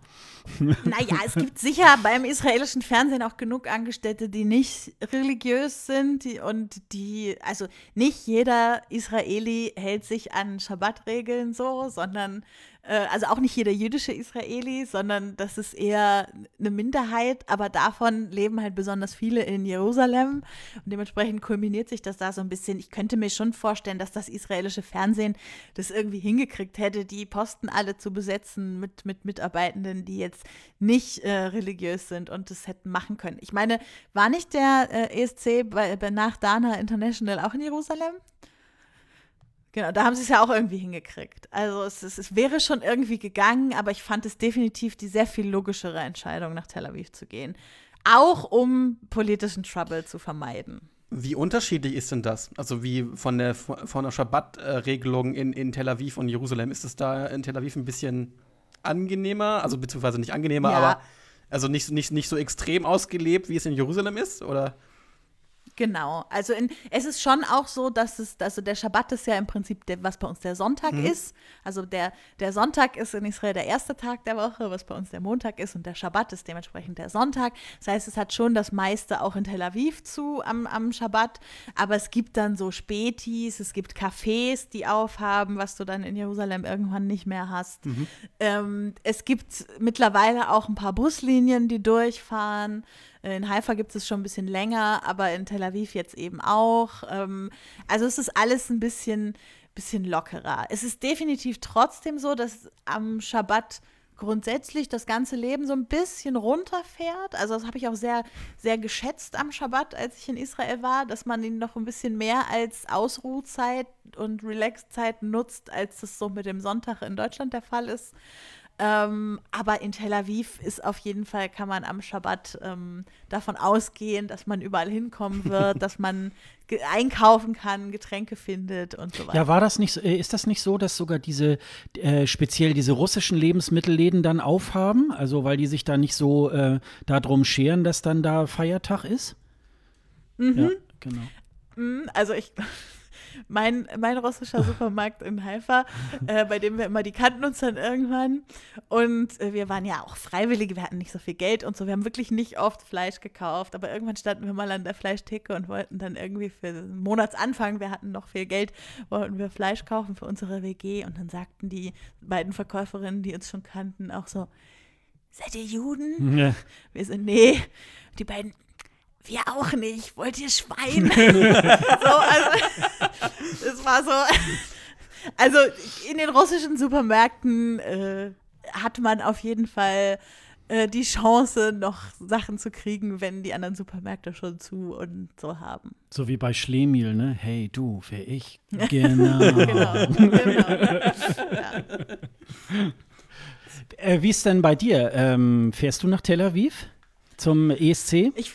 Naja, es gibt sicher beim israelischen Fernsehen auch genug Angestellte, die nicht religiös sind und die, also nicht jeder Israeli hält sich an Schabbat-Regeln so, sondern, also auch nicht jeder jüdische Israeli, sondern das ist eher eine Minderheit, aber davon leben halt besonders viele in Jerusalem und dementsprechend kulminiert sich das da so ein bisschen. Ich könnte mir schon vorstellen, dass das israelische Fernsehen das irgendwie hingekriegt hätte, die Posten alle zu besetzen mit, mit Mitarbeitenden, die jetzt nicht äh, religiös sind und das hätten machen können. Ich meine, war nicht der äh, ESC bei, bei nach Dana International auch in Jerusalem? Genau, da haben sie es ja auch irgendwie hingekriegt. Also es, es, es wäre schon irgendwie gegangen, aber ich fand es definitiv die sehr viel logischere Entscheidung, nach Tel Aviv zu gehen. Auch um politischen Trouble zu vermeiden. Wie unterschiedlich ist denn das? Also wie von der von der Schabbat-Regelung in, in Tel Aviv und Jerusalem ist es da in Tel Aviv ein bisschen angenehmer, also beziehungsweise nicht angenehmer, Ja. aber also nicht, nicht, nicht so extrem ausgelebt, wie es in Jerusalem ist, oder? Genau. Also in, es ist schon auch so, dass es, also der Schabbat ist ja im Prinzip, der, was bei uns der Sonntag ist. Also der, der Sonntag ist in Israel der erste Tag der Woche, was bei uns der Montag ist und der Schabbat ist dementsprechend der Sonntag. Das heißt, es hat schon das meiste auch in Tel Aviv zu am, am Schabbat, aber es gibt dann so Spätis, es gibt Cafés, die aufhaben, was du dann in Jerusalem irgendwann nicht mehr hast. Ähm, es gibt mittlerweile auch ein paar Buslinien, die durchfahren. In Haifa gibt es schon ein bisschen länger, aber in Tel Aviv jetzt eben auch. Ähm, also es ist alles ein bisschen, bisschen lockerer. Es ist definitiv trotzdem so, dass am Schabbat grundsätzlich das ganze Leben so ein bisschen runterfährt. Also das habe ich auch sehr, sehr geschätzt am Schabbat, als ich in Israel war, dass man ihn noch ein bisschen mehr als Ausruhzeit und Relaxzeit nutzt, als das so mit dem Sonntag in Deutschland der Fall ist. Ähm, aber in Tel Aviv ist auf jeden Fall, kann man am Schabbat ähm, davon ausgehen, dass man überall hinkommen wird, dass man einkaufen kann, Getränke findet und so weiter. Ja, war das nicht, so- äh, ist das nicht so, dass sogar diese, äh, speziell diese russischen Lebensmittelläden dann aufhaben? Also, weil die sich da nicht so äh, darum scheren, dass dann da Feiertag ist? Ja, genau. Mm, Also ich, mein, mein russischer Supermarkt in Haifa, äh, bei dem wir immer, die kannten uns dann irgendwann und äh, wir waren ja auch Freiwillige, wir hatten nicht so viel Geld und so, wir haben wirklich nicht oft Fleisch gekauft, aber irgendwann standen wir mal an der Fleischtheke und wollten dann irgendwie für den Monatsanfang, wir hatten noch viel Geld, wollten wir Fleisch kaufen für unsere WG und dann sagten die beiden Verkäuferinnen, die uns schon kannten, auch so, seid ihr Juden? Ja. Wir sind, nee. Die beiden, wir auch nicht. Wollt ihr Schwein? so, also, es war so. Also, in den russischen Supermärkten äh, hat man auf jeden Fall äh, die Chance, noch Sachen zu kriegen, wenn die anderen Supermärkte schon zu und so haben. So wie bei Schlemiel, ne? Hey, du, wer ich? Genau. Genau. genau. Ja. Äh, wie ist denn bei dir? Ähm, fährst du nach Tel Aviv zum ESC? Ich,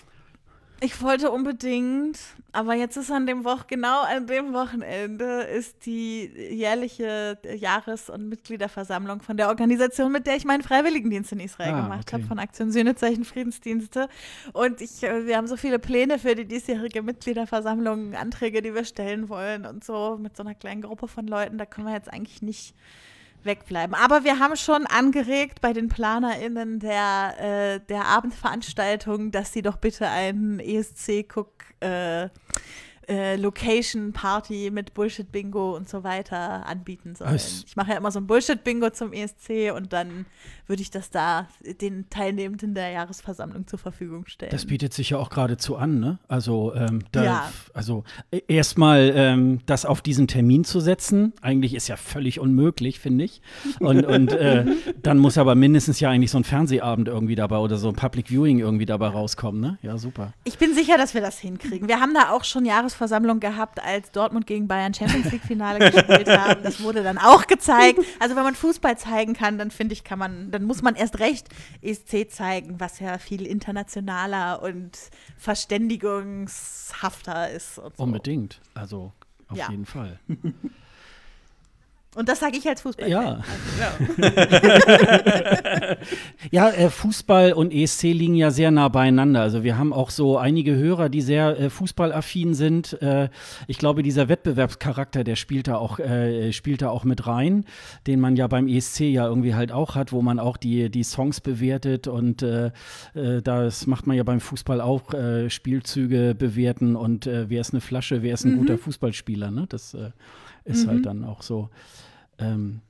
ich wollte unbedingt, aber jetzt ist an dem Woch, genau an dem Wochenende ist die jährliche Jahres- und Mitgliederversammlung von der Organisation, mit der ich meinen Freiwilligendienst in Israel Ah, gemacht okay. habe, von Aktion Sühnezeichen Friedensdienste. Und ich, äh, wir haben so viele Pläne für die diesjährige Mitgliederversammlung, Anträge, die wir stellen wollen und so mit so einer kleinen Gruppe von Leuten. Da können wir jetzt eigentlich nicht wegbleiben. Aber wir haben schon angeregt bei den PlanerInnen der, äh, der Abendveranstaltung, dass sie doch bitte einen ESC-Cook äh, äh, Location Party mit Bullshit Bingo und so weiter anbieten sollen. Es- Ich mache ja immer so ein Bullshit Bingo zum ESC und dann würde ich das da den Teilnehmenden der Jahresversammlung zur Verfügung stellen. Das bietet sich ja auch geradezu an, ne? Also, ähm, da, Ja. also e- erstmal ähm, das auf diesen Termin zu setzen, eigentlich ist ja völlig unmöglich, finde ich. Und, und äh, dann muss aber mindestens ja eigentlich so ein Fernsehabend irgendwie dabei oder so ein Public Viewing irgendwie dabei rauskommen, ne? Ja, super. Ich bin sicher, dass wir das hinkriegen. Wir haben da auch schon Jahresvorschläge Hausversammlung gehabt, als Dortmund gegen Bayern Champions League Finale gespielt haben. Das wurde dann auch gezeigt. Also wenn man Fußball zeigen kann, dann finde ich, kann man, dann muss man erst recht ESC zeigen, was ja viel internationaler und verständigungshafter ist. Und so. Unbedingt. Also auf Ja. jeden Fall. Und das sage ich als Fußball. Ja. Ja. Ja, äh, Fußball und ESC liegen ja sehr nah beieinander. Also wir haben auch so einige Hörer, die sehr äh, fußballaffin sind. Äh, ich glaube, dieser Wettbewerbscharakter, der spielt da auch, äh, spielt da auch mit rein, den man ja beim ESC ja irgendwie halt auch hat, wo man auch die, die Songs bewertet und das macht man ja beim Fußball auch, Spielzüge bewerten und wer ist eine Flasche, wer ist ein guter Fußballspieler, ne? Das ist halt dann auch so. Ähm,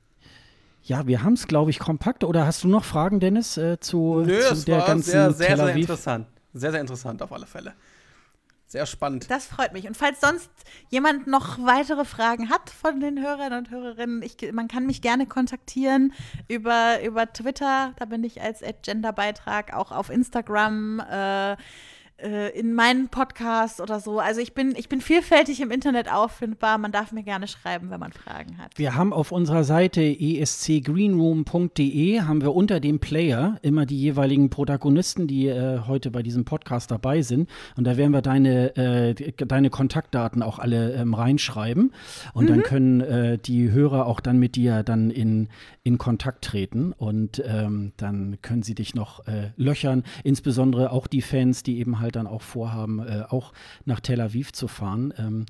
ja, wir haben es, glaube ich, kompakt. Oder hast du noch Fragen, Dennis, äh, zu, Nö, zu es der war ganzen sehr, sehr, Tel sehr interessant. Sehr, sehr interessant auf alle Fälle. Sehr spannend. Das freut mich. Und falls sonst jemand noch weitere Fragen hat von den Hörern und Hörerinnen, ich, man kann mich gerne kontaktieren über, über Twitter. Da bin ich als Genderbeitrag, auch auf Instagram, äh, äh, in meinen Podcast oder so. Also ich bin, ich bin vielfältig im Internet auffindbar. Man darf mir gerne schreiben, wenn man Fragen hat. Wir haben auf unserer Seite escgreenroom.de haben wir unter dem Player immer die jeweiligen Protagonisten, die äh, heute bei diesem Podcast dabei sind. Und da werden wir deine, äh, deine Kontaktdaten auch alle ähm, reinschreiben. Und dann können äh, die Hörer auch dann mit dir dann in, in Kontakt treten. Und ähm, dann können sie dich noch äh, löchern. Insbesondere auch die Fans, die eben halt dann auch vorhaben, äh, auch nach Tel Aviv zu fahren. Ähm,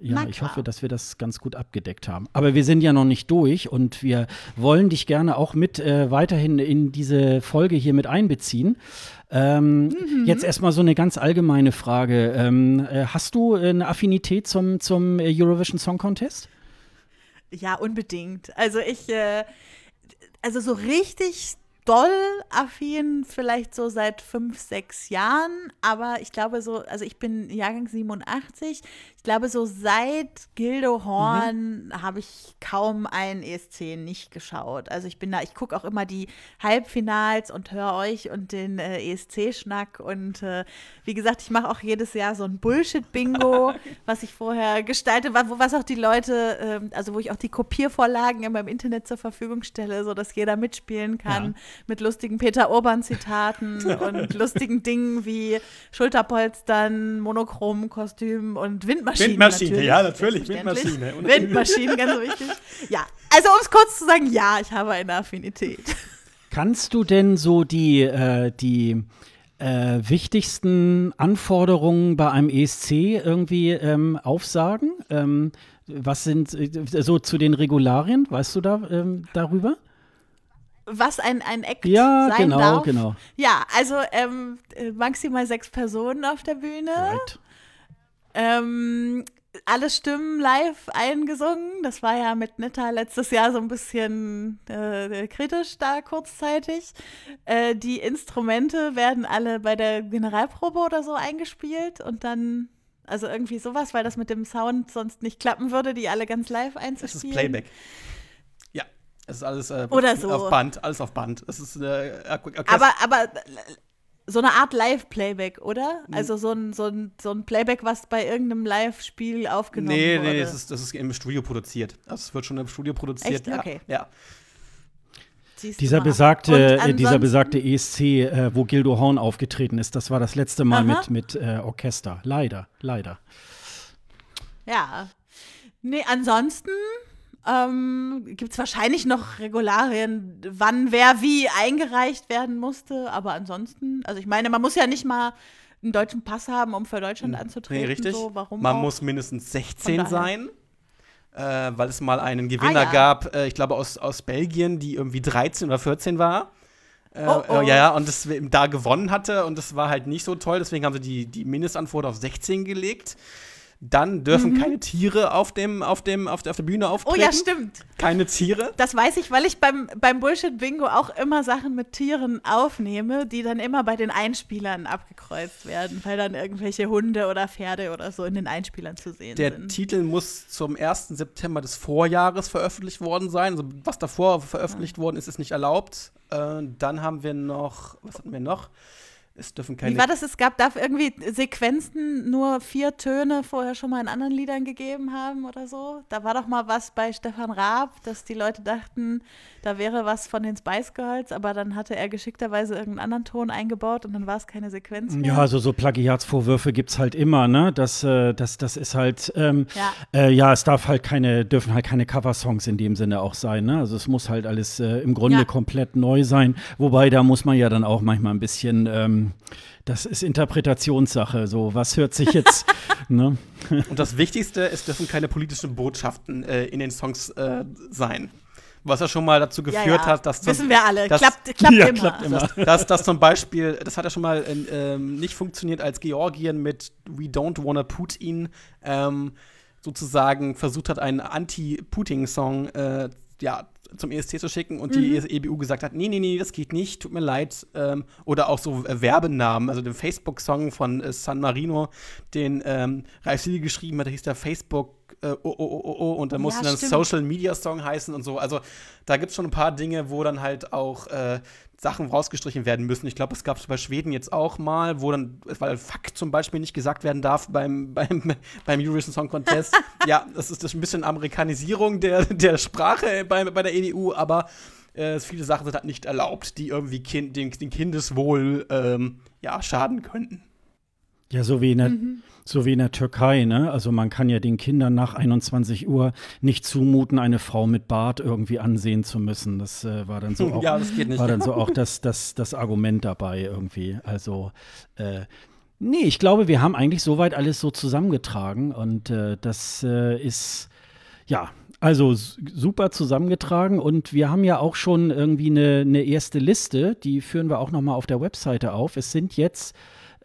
ja, ich hoffe, dass wir das ganz gut abgedeckt haben. Aber wir sind ja noch nicht durch und wir wollen dich gerne auch mit äh, weiterhin in diese Folge hier mit einbeziehen. Ähm, Mhm. Jetzt erstmal so eine ganz allgemeine Frage. Ähm, äh, hast du eine Affinität zum, zum Eurovision Song Contest? Ja, unbedingt. Also ich, äh, also so richtig doll affin vielleicht so seit fünf, sechs Jahren, aber ich glaube so, also ich bin Jahrgang 87, ich glaube so seit Gildo Horn habe ich kaum ein ESC nicht geschaut. Also ich bin da, ich gucke auch immer die Halbfinals und höre euch und den äh, ESC-Schnack und äh, wie gesagt, ich mache auch jedes Jahr so ein Bullshit-Bingo, was ich vorher gestalte, wo was auch die Leute, ähm, also wo ich auch die Kopiervorlagen immer im Internet zur Verfügung stelle, sodass jeder mitspielen kann mit lustigen Peter Urban-Zitaten und lustigen Dingen wie Schulterpolstern, monochromen Kostümen und Windmaschinen. Windmaschine, natürlich, ja, natürlich. Windmaschine. Und- Windmaschinen, ganz wichtig. Ja, also um es kurz zu sagen, ja, ich habe eine Affinität. Kannst du denn so die, äh, die äh, wichtigsten Anforderungen bei einem ESC irgendwie ähm, aufsagen? Ähm, was sind äh, so zu den Regularien? Weißt du da ähm, darüber? Was ein, ein Act Ja, sein genau, darf. genau. Ja, also ähm, äh, maximal sechs Personen auf der Bühne. Right. Ähm, alle Stimmen live eingesungen. Das war ja mit Netta letztes Jahr so ein bisschen äh, kritisch da kurzzeitig. Äh, die Instrumente werden alle bei der Generalprobe oder so eingespielt und dann, also irgendwie sowas, weil das mit dem Sound sonst nicht klappen würde, die alle ganz live einzuspielen. ist Playback. Es ist alles äh, Oder so. auf Band, alles auf Band. Es ist äh, Ork- Orchester- Aber, aber so eine Art Live-Playback, oder? Also so ein, so, ein, so ein Playback, was bei irgendeinem Live-Spiel aufgenommen nee, wurde. nee, das ist, das ist im Studio produziert. Das wird schon im Studio produziert. Echt? Ja, Okay. ja. Dieser besagte, äh, dieser besagte ESC, äh, wo Gildo Horn aufgetreten ist, das war das letzte Mal Aha. mit, mit äh, Orchester. Leider, leider. Ja. Nee, ansonsten ähm, gibt es wahrscheinlich noch Regularien, wann wer wie eingereicht werden musste. Aber ansonsten, also ich meine, man muss ja nicht mal einen deutschen Pass haben, um für Deutschland anzutreten. Nee, richtig. So, warum Man auch? muss mindestens Von 16 daher. sein. Äh, weil es mal einen Gewinner Ah, ja. gab, äh, ich glaube aus, aus Belgien, die irgendwie 13 oder 14 war. Äh, Oh, oh. ja, ja, und das da gewonnen hatte und das war halt nicht so toll, deswegen haben sie die, die Mindestanforderung auf 16 gelegt. Dann dürfen keine Tiere auf, dem, auf, dem, auf, der, auf der Bühne Mhm. Oh auftreten. ja, stimmt. Keine Tiere. Das weiß ich, weil ich beim, beim Bullshit-Bingo auch immer Sachen mit Tieren aufnehme, die dann immer bei den Einspielern abgekreuzt werden, weil dann irgendwelche Hunde oder Pferde oder so in den Einspielern zu sehen Der sind. Titel muss zum 1. September des Vorjahres veröffentlicht worden sein. Also was davor veröffentlicht worden ist, ist nicht erlaubt. Äh, dann haben wir noch, was hatten wir noch? Es dürfen keine. Wie war das? Es gab darf irgendwie Sequenzen nur vier Töne vorher schon mal in anderen Liedern gegeben haben oder so. Da war doch mal was bei Stefan Raab, dass die Leute dachten, da wäre was von den Spice Girls, aber dann hatte er geschickterweise irgendeinen anderen Ton eingebaut und dann war es keine Sequenz mehr. Ja, also so Plagiatsvorwürfe gibt es halt immer, ne? Das, äh, das, das ist halt, ähm, Ja. äh, ja, es darf halt keine, dürfen halt keine Coversongs in dem Sinne auch sein, ne? Also es muss halt alles äh, im Grunde Ja. komplett neu sein. Wobei da muss man ja dann auch manchmal ein bisschen, ähm, das ist Interpretationssache. So, was hört sich jetzt, ne? Und das Wichtigste, es dürfen keine politischen Botschaften äh, in den Songs äh, sein. Was ja schon mal dazu Ja, geführt ja. hat, dass zum, Wissen wir alle. das- klappt klappt Ja, immer. klappt immer. dass, dass, dass zum Beispiel, das hat ja schon mal in, ähm, nicht funktioniert, als Georgien mit We Don't Wanna Putin ähm, sozusagen versucht hat, einen Anti-Putin-Song äh, ja, zum ESC zu schicken und die EBU gesagt hat, nee, nee, nee, das geht nicht, tut mir leid. Ähm, oder auch so äh, Werbenamen, also den Facebook-Song von äh, San Marino, den ähm, Ralf Siegel geschrieben hat, da hieß der Facebook äh, oh, oh, oh, oh, und dann Ja, musste dann. Social Media Song heißen und so. Also da gibt es schon ein paar Dinge, wo dann halt auch äh, Sachen rausgestrichen werden müssen. Ich glaube, es gab es bei Schweden jetzt auch mal, wo dann, weil Fuck zum Beispiel nicht gesagt werden darf beim, beim, beim Eurovision Song Contest. ja, das ist, das ist ein bisschen Amerikanisierung der, der Sprache bei, bei der EDU, aber äh, viele Sachen sind halt nicht erlaubt, die irgendwie kind, dem, dem Kindeswohl ähm, ja, schaden könnten. Ja, so wie in der, Mhm. So wie in der Türkei, ne? Also man kann ja den Kindern nach 21 Uhr nicht zumuten, eine Frau mit Bart irgendwie ansehen zu müssen. Das äh, war dann so auch, ja, war dann so auch das, das, das Argument dabei irgendwie. Also äh, nee, ich glaube, wir haben eigentlich soweit alles so zusammengetragen und äh, das äh, ist ja. Also super zusammengetragen und wir haben ja auch schon irgendwie eine, eine erste Liste, die führen wir auch noch mal auf der Webseite auf. Es sind jetzt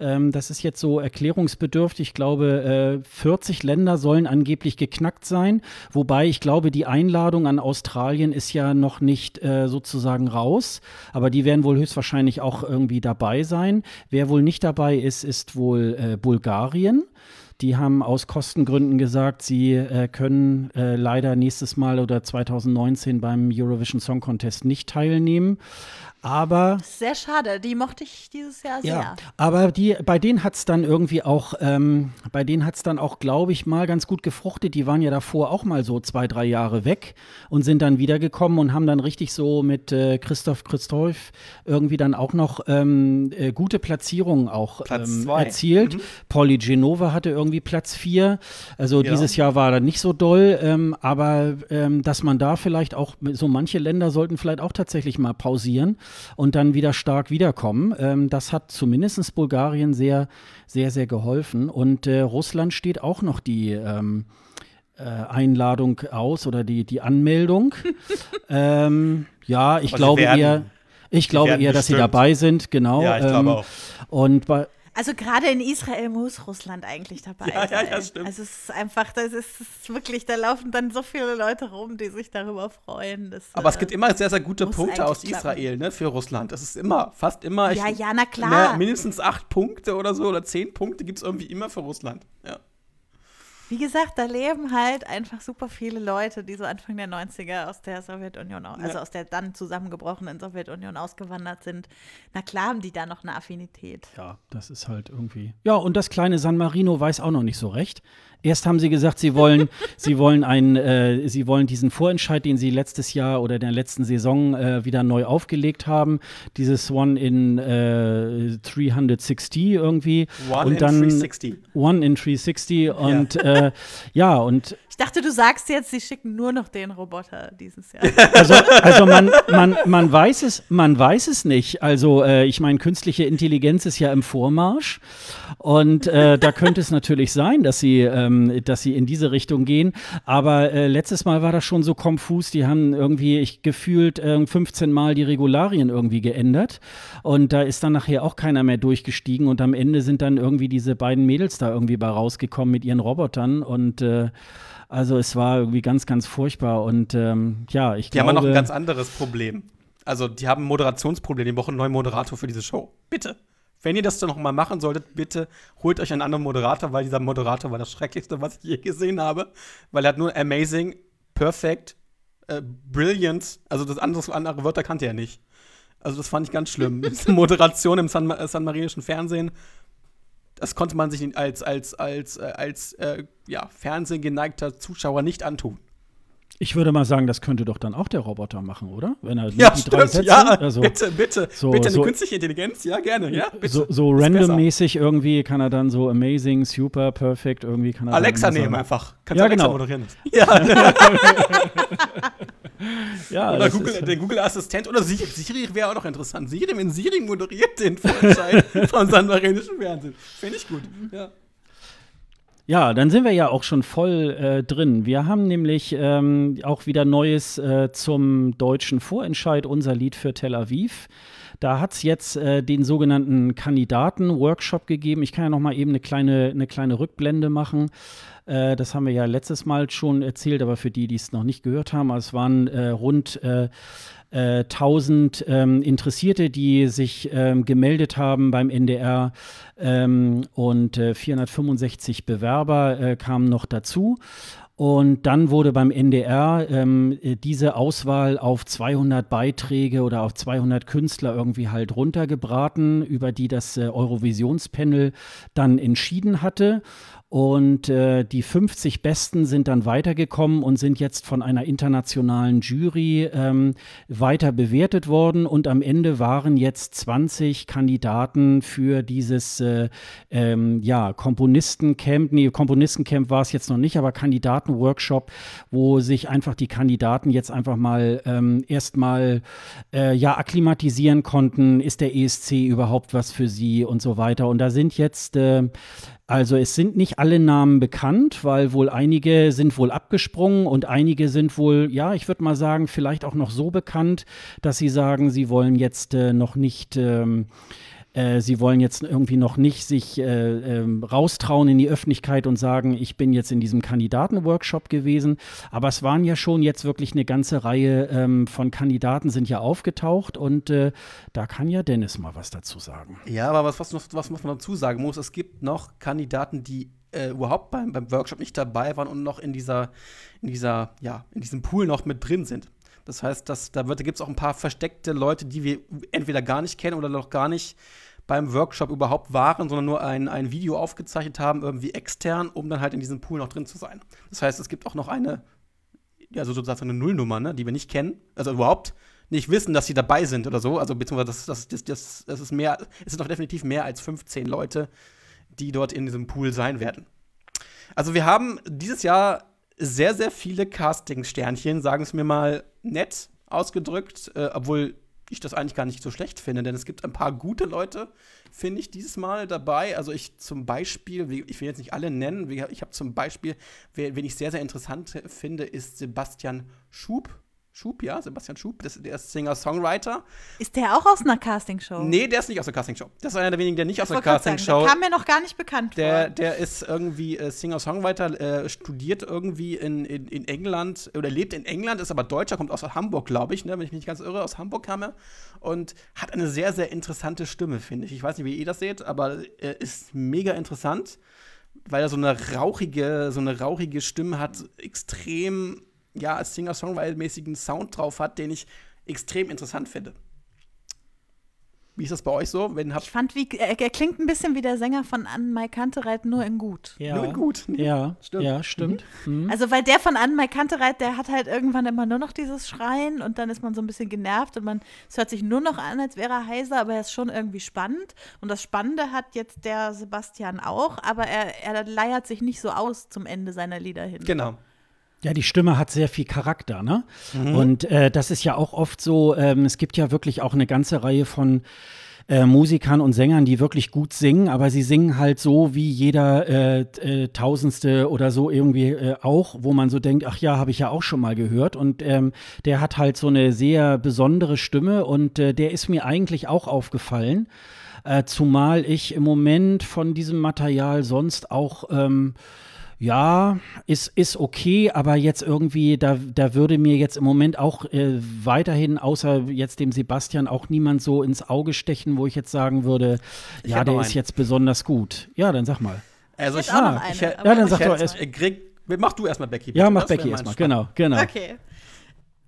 ähm, das ist jetzt so erklärungsbedürftig. Ich glaube, äh, 40 Länder sollen angeblich geknackt sein. Wobei ich glaube, die Einladung an Australien ist ja noch nicht äh, sozusagen raus. Aber die werden wohl höchstwahrscheinlich auch irgendwie dabei sein. Wer wohl nicht dabei ist, ist wohl äh, Bulgarien. Die haben aus Kostengründen gesagt, sie äh, können äh, leider nächstes Mal oder 2019 beim Eurovision Song Contest nicht teilnehmen. Aber Sehr schade. Die mochte ich dieses Jahr sehr. ja, aber die, bei denen hat es dann irgendwie auch, ähm, bei denen hat es dann auch, glaube ich, mal ganz gut gefruchtet. Die waren ja davor auch mal so zwei, drei Jahre weg und sind dann wiedergekommen und haben dann richtig so mit äh, Christoph Christoph irgendwie dann auch noch ähm, äh, gute Platzierungen auch ähm, erzielt. Polly Genova hatte irgendwie Platz vier. Also Ja. dieses Jahr war dann nicht so doll, ähm, aber ähm, dass man da vielleicht auch, so manche Länder sollten vielleicht auch tatsächlich mal pausieren und dann wieder stark wiederkommen. Ähm, das hat zumindest Bulgarien sehr, sehr, sehr geholfen. Und äh, Russland steht auch noch die ähm, äh, Einladung aus oder die, die Anmeldung. ähm, ja, ich sie glaube werden- eher. Ich glaube eher, dass sie bestimmt. dabei sind, genau. Ja, ich glaube ähm, auch. Und bei, Also gerade in Israel muss Russland eigentlich dabei Ja, ja, sein. ja, stimmt. Also es ist einfach, das ist, ist wirklich, da laufen dann so viele Leute rum, die sich darüber freuen. Dass, Aber es äh, gibt immer sehr, sehr gute Punkte aus. Israel, ne, für Russland. Das ist immer, fast immer. Ja, ich- ja, na klar. Ne, mindestens acht Punkte oder so oder zehn Punkte gibt es irgendwie immer für Russland. Ja. Wie gesagt, da leben halt einfach super viele Leute, die so Anfang der 90er aus der Sowjetunion, also Ja. aus der dann zusammengebrochenen Sowjetunion ausgewandert sind. Na klar haben die da noch eine Affinität. Ja, das ist halt irgendwie. Ja, und das kleine San Marino weiß auch noch nicht so recht. Erst haben sie gesagt, sie wollen, sie wollen einen, äh, sie wollen diesen Vorentscheid, den sie letztes Jahr oder in der letzten Saison äh, wieder neu aufgelegt haben, dieses One in äh, 360 irgendwie. One und in dann 360. One in 360 und äh, ja, und Ich dachte, du sagst jetzt, sie schicken nur noch den Roboter dieses Jahr. Also, also man, man, man, weiß es, man weiß es nicht. Also äh, ich meine, künstliche Intelligenz ist ja im Vormarsch und äh, da könnte es natürlich sein, dass sie, ähm, dass sie in diese Richtung gehen. Aber äh, letztes Mal war das schon so konfus. Die haben irgendwie, ich gefühlt äh, 15 Mal die Regularien irgendwie geändert und da ist dann nachher auch keiner mehr durchgestiegen und am Ende sind dann irgendwie diese beiden Mädels da irgendwie bei rausgekommen mit ihren Robotern und äh, also es war irgendwie ganz, ganz furchtbar und ähm, ja, ich Die haben ja glaube. noch ein ganz anderes Problem. Also, die haben ein Moderationsproblem. Die brauchen einen neuen Moderator für diese Show. Bitte. Wenn ihr das dann noch mal machen solltet, bitte holt euch einen anderen Moderator, weil dieser Moderator war das Schrecklichste, was ich je gesehen habe. Weil er hat nur amazing, perfect, äh, brilliant, also das andere, andere Wörter kannte er nicht. Also das fand ich ganz schlimm. Diese Moderation im San, äh, San Marinischen Fernsehen, das konnte man sich als, als, als, äh, als äh, ja, Fernsehgeneigter Zuschauer nicht antun. Ich würde mal sagen, das könnte doch dann auch der Roboter machen, oder? Wenn er Ja, die drei. Sätze, ja, also bitte, bitte. so- bitte eine so- künstliche Intelligenz, ja, gerne, ja, bitte. so, so randommäßig irgendwie kann er dann so amazing, super, perfect irgendwie kann er Alexa nehmen einfach. Kannst Ja, Alexa genau. moderieren. Ja, Ja, oder Google, der Google-Assistent oder Siri, Siri wäre auch noch interessant. Siri, wenn Siri moderiert den Vorentscheid von San Marinischen Fernsehen. Finde ich gut. Ja. Ja, dann sind wir ja auch schon voll äh, drin. Wir haben nämlich ähm, auch wieder Neues äh, zum deutschen Vorentscheid, unser Lied für Tel Aviv. Da hat es jetzt äh, den sogenannten Kandidaten-Workshop gegeben. Ich kann ja noch mal eben eine kleine, eine kleine Rückblende machen. Äh, das haben wir ja letztes Mal schon erzählt, aber für die, die es noch nicht gehört haben, es waren äh, rund äh, äh, 1000 ähm, Interessierte, die sich ähm, gemeldet haben beim NDR ähm, und äh, 465 Bewerber äh, kamen noch dazu. Und dann wurde beim NDR ähm, äh, diese Auswahl auf 200 Beiträge oder auf 200 Künstler irgendwie halt runtergebraten, über die das äh, Eurovisionspanel dann entschieden hatte. Und äh, die 50 Besten sind dann weitergekommen und sind jetzt von einer internationalen Jury ähm, weiter bewertet worden. Und am Ende waren jetzt 20 Kandidaten für dieses äh, ähm, ja, Komponistencamp. Nee, Komponistencamp war es jetzt noch nicht, aber Kandidatenworkshop, wo sich einfach die Kandidaten jetzt einfach mal ähm, erstmal äh, ja, akklimatisieren konnten. Ist der ESC überhaupt was für sie und so weiter. Und da sind jetzt äh, also es sind nicht alle Namen bekannt, weil wohl einige sind wohl abgesprungen und einige sind wohl, ja, ich würde mal sagen, vielleicht auch noch so bekannt, dass sie sagen, sie wollen jetzt äh, noch nicht. Ähm, äh, Sie wollen jetzt irgendwie noch nicht sich äh, ähm, raustrauen in die Öffentlichkeit und sagen, ich bin jetzt in diesem Kandidatenworkshop gewesen. Aber es waren ja schon jetzt wirklich eine ganze Reihe ähm, von Kandidaten sind ja aufgetaucht und äh, da kann ja Dennis mal was dazu sagen. Ja, aber was, was, was man dazu sagen muss, es gibt noch Kandidaten, die äh, überhaupt beim, beim Workshop nicht dabei waren und noch in dieser, in dieser, ja, in diesem Pool noch mit drin sind. Das heißt, dass, da gibt es auch ein paar versteckte Leute, die wir entweder gar nicht kennen oder noch gar nicht beim Workshop überhaupt waren, sondern nur ein, ein Video aufgezeichnet haben, irgendwie extern, um dann halt in diesem Pool noch drin zu sein. Das heißt, es gibt auch noch eine, ja, so sozusagen eine Nullnummer, ne, die wir nicht kennen, also überhaupt nicht wissen, dass sie dabei sind oder so. Also beziehungsweise das, das, das, das, das ist mehr, es sind doch definitiv mehr als 15 Leute, die dort in diesem Pool sein werden. Also wir haben dieses Jahr sehr, sehr viele Casting-Sternchen, sagen es mir mal nett ausgedrückt, äh, obwohl ich das eigentlich gar nicht so schlecht finde, denn es gibt ein paar gute Leute, finde ich, dieses Mal dabei. Also ich zum Beispiel, ich will jetzt nicht alle nennen, ich habe zum Beispiel, wen ich sehr, sehr interessant finde, ist Sebastian Schub. Schub, ja, Sebastian Schub, das, der ist Singer-Songwriter. Ist der auch aus einer Castingshow? Nee, der ist nicht aus der Castingshow. Das ist einer der wenigen, der nicht aus sagen, Castingshow Der kam mir noch gar nicht bekannt der, vor. der ist irgendwie äh, Singer-Songwriter, äh, studiert irgendwie in, in, in England oder lebt in England, ist aber Deutscher, kommt aus Hamburg, glaube ich, ne, wenn ich mich nicht ganz irre. Aus Hamburg kam er und hat eine sehr, sehr interessante Stimme, finde ich. Ich weiß nicht, wie ihr das seht, aber er ist mega interessant, weil er so eine rauchige, so eine rauchige Stimme hat, extrem, ja, Singer-Songwriter-mäßigen Sound drauf hat, den ich extrem interessant finde. Wie ist das bei euch so? Wenn Ich fand, wie, er, er klingt ein bisschen wie der Sänger von Anne-Mai Kantereit, nur in gut. Ja, Nur gut. Ja, Stimmt. ja, stimmt. Mhm. Also, weil der von Anne-Mai Kantereit, der hat halt irgendwann immer nur noch dieses Schreien und dann ist man so ein bisschen genervt und man, es hört sich nur noch an, als wäre er heiser, aber er ist schon irgendwie spannend. Und das Spannende hat jetzt der Sebastian auch, aber er, er leiert sich nicht so aus zum Ende seiner Lieder hin. Genau. Ja, die Stimme hat sehr viel Charakter, ne? Und äh, das ist ja auch oft so, ähm, es gibt ja wirklich auch eine ganze Reihe von äh, Musikern und Sängern, die wirklich gut singen, aber sie singen halt so wie jeder äh, äh, Tausendste oder so irgendwie äh, auch, wo man so denkt, ach ja, habe ich ja auch schon mal gehört. Und ähm, der hat halt so eine sehr besondere Stimme und äh, der ist mir eigentlich auch aufgefallen. Äh, zumal ich im Moment von diesem Material sonst auch ähm, ja, ist, ist okay, aber jetzt irgendwie, da, da würde mir jetzt im Moment auch äh, weiterhin, außer jetzt dem Sebastian, auch niemand so ins Auge stechen, wo ich jetzt sagen würde, Ich ja, der ist einen. jetzt besonders gut. Ja, dann sag mal. Also Ich ich, hätte auch ah, noch eine. ich ja, dann ich sag doch erst- Greg, mach du erstmal Becky. Ja, bitte. mach Das Becky erstmal, genau, genau. Okay.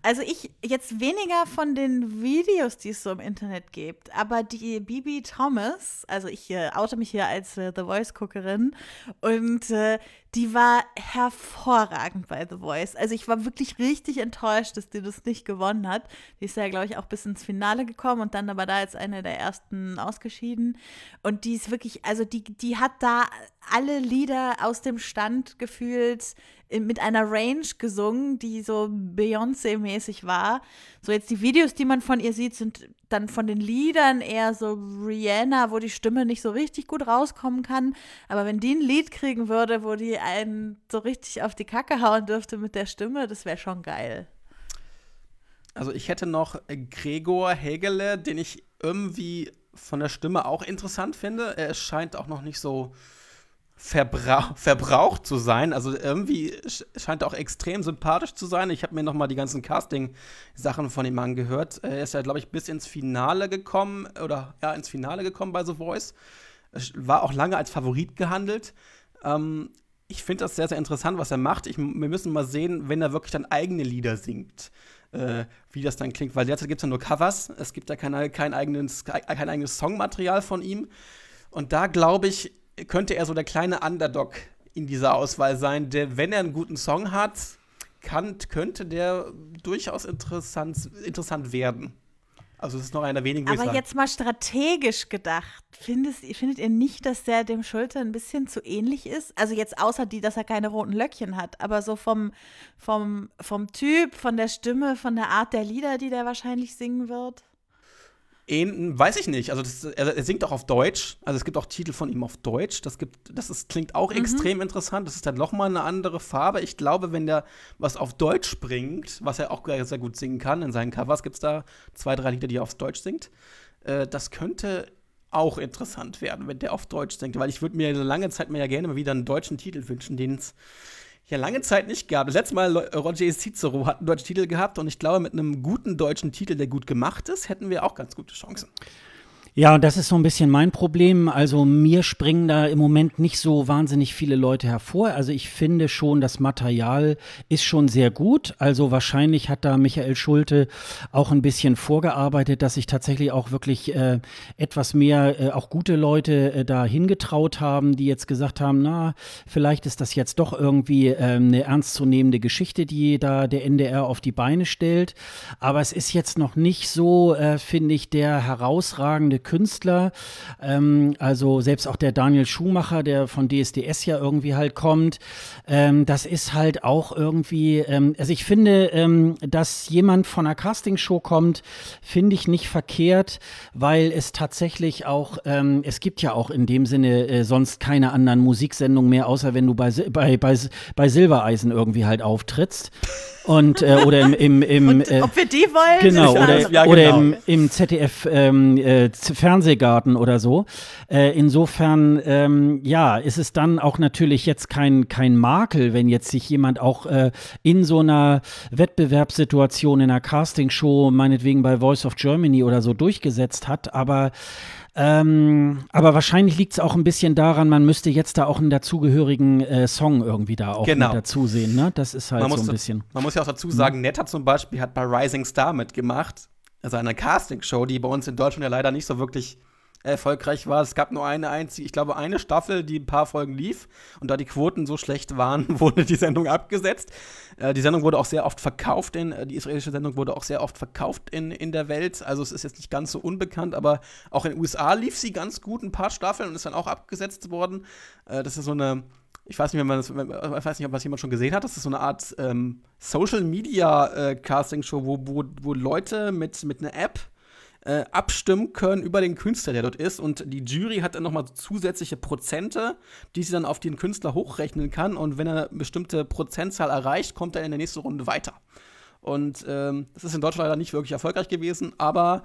Also ich jetzt weniger von den Videos, die es so im Internet gibt, aber die Bibi Thomas, also ich äh, oute mich hier als äh, The Voice-Guckerin und äh, die war hervorragend bei The Voice. Also ich war wirklich richtig enttäuscht, dass die das nicht gewonnen hat. Die ist ja, glaube ich, auch bis ins Finale gekommen und dann aber da als eine der ersten ausgeschieden. Und die ist wirklich, also die, die hat da alle Lieder aus dem Stand gefühlt mit einer Range gesungen, die so Beyoncé-mäßig war. So jetzt die Videos, die man von ihr sieht, sind dann von den Liedern eher so Rihanna, wo die Stimme nicht so richtig gut rauskommen kann. Aber wenn die ein Lied kriegen würde, wo die einen so richtig auf die Kacke hauen dürfte mit der Stimme, das wäre schon geil. Also ich hätte noch Gregor Hegele, den ich irgendwie von der Stimme auch interessant finde. Er scheint auch noch nicht so verbrauch, verbraucht zu sein. Also irgendwie scheint er auch extrem sympathisch zu sein. Ich habe mir noch mal die ganzen Casting-Sachen von ihm angehört. Er ist ja, glaube ich, bis ins Finale gekommen oder ja, ins Finale gekommen bei The Voice. War auch lange als Favorit gehandelt. Ähm, ich finde das sehr, sehr interessant, was er macht. Ich, wir müssen mal sehen, wenn er wirklich dann eigene Lieder singt. Äh, wie das dann klingt, weil derzeit gibt es ja nur Covers, es gibt ja kein, kein, eigenes, kein eigenes Songmaterial von ihm. Und da glaube ich, könnte er so der kleine Underdog in dieser Auswahl sein, der, wenn er einen guten Song hat, kann, könnte der durchaus interessant, interessant werden. Also es ist noch einer wenigen. Aber jetzt mal strategisch gedacht, findet, findet ihr nicht, dass der dem Schulter ein bisschen zu ähnlich ist? Also jetzt außer die, dass er keine roten Löckchen hat, aber so vom, vom, vom Typ, von der Stimme, von der Art der Lieder, die der wahrscheinlich singen wird? Ähn, weiß ich nicht. Also das, er, er, singt auch auf Deutsch. Also es gibt auch Titel von ihm auf Deutsch. Das gibt, das ist, klingt auch mhm. extrem interessant. Das ist dann noch mal eine andere Farbe. Ich glaube, wenn der was auf Deutsch bringt, was er auch sehr gut singen kann, in seinen Covers gibt es da zwei, drei Lieder, die er auf Deutsch singt. Äh, das könnte auch interessant werden, wenn der auf Deutsch singt. Weil ich würde mir eine lange Zeit mal ja gerne mal wieder einen deutschen Titel wünschen, den es ja lange Zeit nicht gab. Das letzte Mal Roger Cicero hat einen deutschen Titel gehabt und ich glaube, mit einem guten deutschen Titel, der gut gemacht ist, hätten wir auch ganz gute Chancen. Ja, und das ist so ein bisschen mein Problem. Also mir springen da im Moment nicht so wahnsinnig viele Leute hervor. Also ich finde schon, das Material ist schon sehr gut. Also wahrscheinlich hat da Michael Schulte auch ein bisschen vorgearbeitet, dass sich tatsächlich auch wirklich äh, etwas mehr äh, auch gute Leute äh, da hingetraut haben, die jetzt gesagt haben, na, vielleicht ist das jetzt doch irgendwie äh, eine ernstzunehmende Geschichte, die da der NDR auf die Beine stellt. Aber es ist jetzt noch nicht so, äh, finde ich, der herausragende Künstler. Ähm, also selbst auch der Daniel Schumacher, der von DSDS ja irgendwie halt kommt. Ähm, das ist halt auch irgendwie, ähm, also ich finde, ähm, dass jemand von einer Castingshow kommt, finde ich nicht verkehrt, weil es tatsächlich auch, ähm, es gibt ja auch in dem Sinne äh, sonst keine anderen Musiksendungen mehr, außer wenn du bei, bei, bei, bei Silbereisen irgendwie halt auftrittst. Und, äh, oder im, im, im Und, äh, ob wir die wollen? Genau, oder, ja, oder genau. im, im ZDF ähm, äh, Fernsehgarten oder so. Äh, insofern, ähm, ja, ist es dann auch natürlich jetzt kein, kein Makel, wenn jetzt sich jemand auch äh, in so einer Wettbewerbssituation, in einer Castingshow, meinetwegen bei Voice of Germany oder so durchgesetzt hat. Aber ähm, aber wahrscheinlich liegt es auch ein bisschen daran, man müsste jetzt da auch einen dazugehörigen äh, Song irgendwie da auch genau. dazu sehen. Ne? Das ist halt man so ein bisschen. Man muss ja auch dazu sagen, mhm. Netta zum Beispiel hat bei Rising Star mitgemacht, also einer Castingshow, die bei uns in Deutschland ja leider nicht so wirklich erfolgreich war. Es gab nur eine einzige, ich glaube, eine Staffel, die ein paar Folgen lief. Und da die Quoten so schlecht waren, wurde die Sendung abgesetzt. Äh, die Sendung wurde auch sehr oft verkauft, in, äh, die israelische Sendung wurde auch sehr oft verkauft in, in der Welt. Also es ist jetzt nicht ganz so unbekannt, aber auch in den USA lief sie ganz gut, ein paar Staffeln und ist dann auch abgesetzt worden. Äh, das ist so eine ich weiß nicht, wenn man das, ich weiß nicht, ob das jemand schon gesehen hat. Das ist so eine Art ähm, Social Media äh, Casting Show, wo, wo, wo Leute mit, mit einer App äh, abstimmen können über den Künstler, der dort ist. Und die Jury hat dann nochmal zusätzliche Prozente, die sie dann auf den Künstler hochrechnen kann. Und wenn er eine bestimmte Prozentzahl erreicht, kommt er in der nächsten Runde weiter. Und ähm, das ist in Deutschland leider nicht wirklich erfolgreich gewesen, aber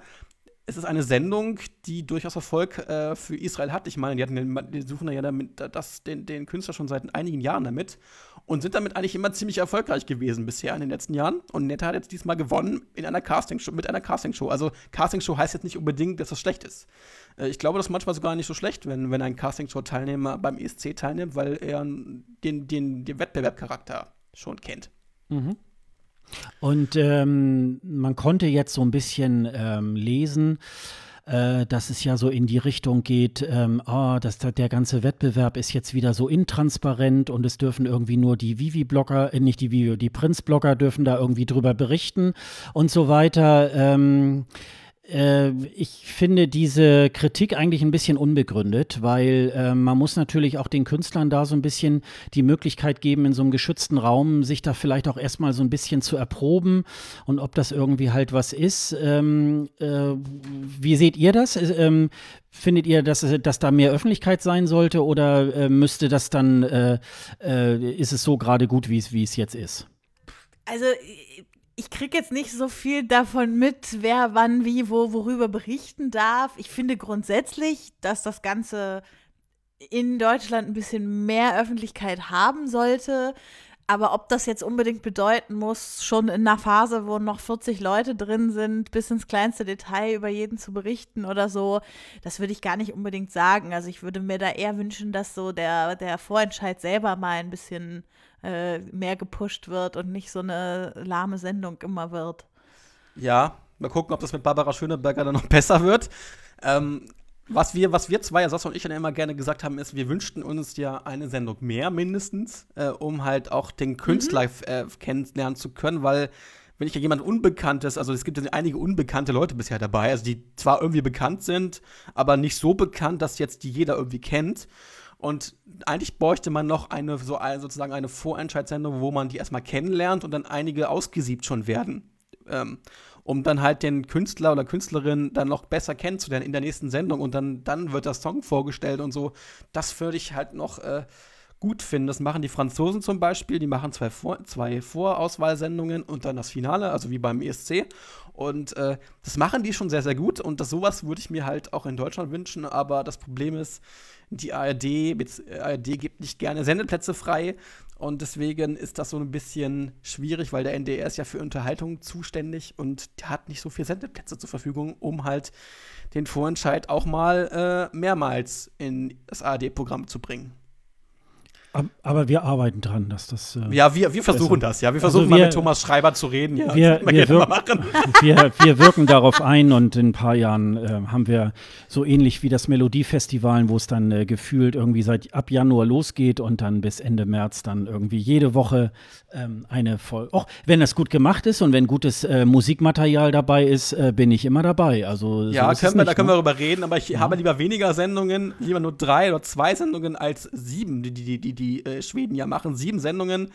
es ist eine Sendung, die durchaus Erfolg äh, für Israel hat. Ich meine, die, hatten, die suchen ja damit, das, den, den, Künstler schon seit einigen Jahren damit und sind damit eigentlich immer ziemlich erfolgreich gewesen bisher in den letzten Jahren. Und Netta hat jetzt diesmal gewonnen in einer Castingshow, mit einer Castingshow. Also Castingshow heißt jetzt nicht unbedingt, dass das schlecht ist. Äh, ich glaube, das ist manchmal sogar nicht so schlecht, wenn, wenn ein Castingshow-Teilnehmer beim ESC teilnimmt, weil er den, den, den Wettbewerbcharakter schon kennt. Mhm. Und ähm, man konnte jetzt so ein bisschen ähm, lesen, äh, dass es ja so in die Richtung geht, ähm, oh, dass der ganze Wettbewerb ist jetzt wieder so intransparent und es dürfen irgendwie nur die Vivi-Blogger, äh, nicht die Vivi, die Prinz-Blogger dürfen da irgendwie drüber berichten und so weiter. Ähm, äh, ich finde diese Kritik eigentlich ein bisschen unbegründet, weil äh, man muss natürlich auch den Künstlern da so ein bisschen die Möglichkeit geben, in so einem geschützten Raum sich da vielleicht auch erstmal so ein bisschen zu erproben und ob das irgendwie halt was ist. Ähm, äh, wie seht ihr das? Ähm, Findet ihr, dass, dass da mehr Öffentlichkeit sein sollte oder äh, müsste das dann, äh, äh, ist es so gerade gut, wie es jetzt ist? Also ich kriege jetzt nicht so viel davon mit, wer wann wie wo worüber berichten darf. Ich finde grundsätzlich, dass das Ganze in Deutschland ein bisschen mehr Öffentlichkeit haben sollte. Aber ob das jetzt unbedingt bedeuten muss, schon in einer Phase, wo noch 40 Leute drin sind, bis ins kleinste Detail über jeden zu berichten oder so, das würde ich gar nicht unbedingt sagen. Also ich würde mir da eher wünschen, dass so der, der Vorentscheid selber mal ein bisschen äh, mehr gepusht wird und nicht so eine lahme Sendung immer wird. Ja, mal gucken, ob das mit Barbara Schöneberger dann noch besser wird. Ähm, was wir, was wir zwei, Sascha und ich, dann immer gerne gesagt haben, ist, wir wünschten uns ja eine Sendung mehr mindestens, äh, um halt auch den Künstler mhm. äh, kennenlernen zu können, weil wenn ich ja jemand Unbekanntes, also es gibt ja einige unbekannte Leute bisher dabei, also die zwar irgendwie bekannt sind, aber nicht so bekannt, dass jetzt die jeder irgendwie kennt. Und eigentlich bräuchte man noch eine, so eine, sozusagen eine Vorentscheidssendung, wo man die erstmal kennenlernt und dann einige ausgesiebt schon werden. Ähm, um dann halt den Künstler oder Künstlerin dann noch besser kennenzulernen in der nächsten Sendung und dann, dann wird das Song vorgestellt und so. Das würde ich halt noch äh, gut finden. Das machen die Franzosen zum Beispiel. Die machen zwei, Vor zwei Vorauswahlsendungen und dann das Finale, also wie beim ESC. Und äh, das machen die schon sehr, sehr gut. Und das sowas würde ich mir halt auch in Deutschland wünschen. Aber das Problem ist, die ARD, ARD gibt nicht gerne Sendeplätze frei. Und deswegen ist das so ein bisschen schwierig, weil der NDR ist ja für Unterhaltung zuständig und hat nicht so viele Sendeplätze zur Verfügung, um halt den Vorentscheid auch mal äh, mehrmals in das ARD-Programm zu bringen. Aber wir arbeiten dran, dass das. Äh, ja, wir, wir versuchen das, ja. Wir versuchen also wir, mal mit Thomas Schreiber zu reden. Ja, wir, wir, wirken, wir, wir, wirken darauf ein und in ein paar Jahren äh, haben wir so ähnlich wie das Melodiefestival, wo es dann äh, gefühlt irgendwie seit ab Januar losgeht und dann bis Ende März dann irgendwie jede Woche ähm, eine Folge. Auch wenn das gut gemacht ist und wenn gutes äh, Musikmaterial dabei ist, äh, bin ich immer dabei. Also, ja, so können wir, nicht, da können ne? wir darüber reden, aber ich ja. habe lieber weniger Sendungen, lieber nur drei oder zwei Sendungen als sieben, die, die, die, die äh, Schweden ja machen. Sieben Sendungen.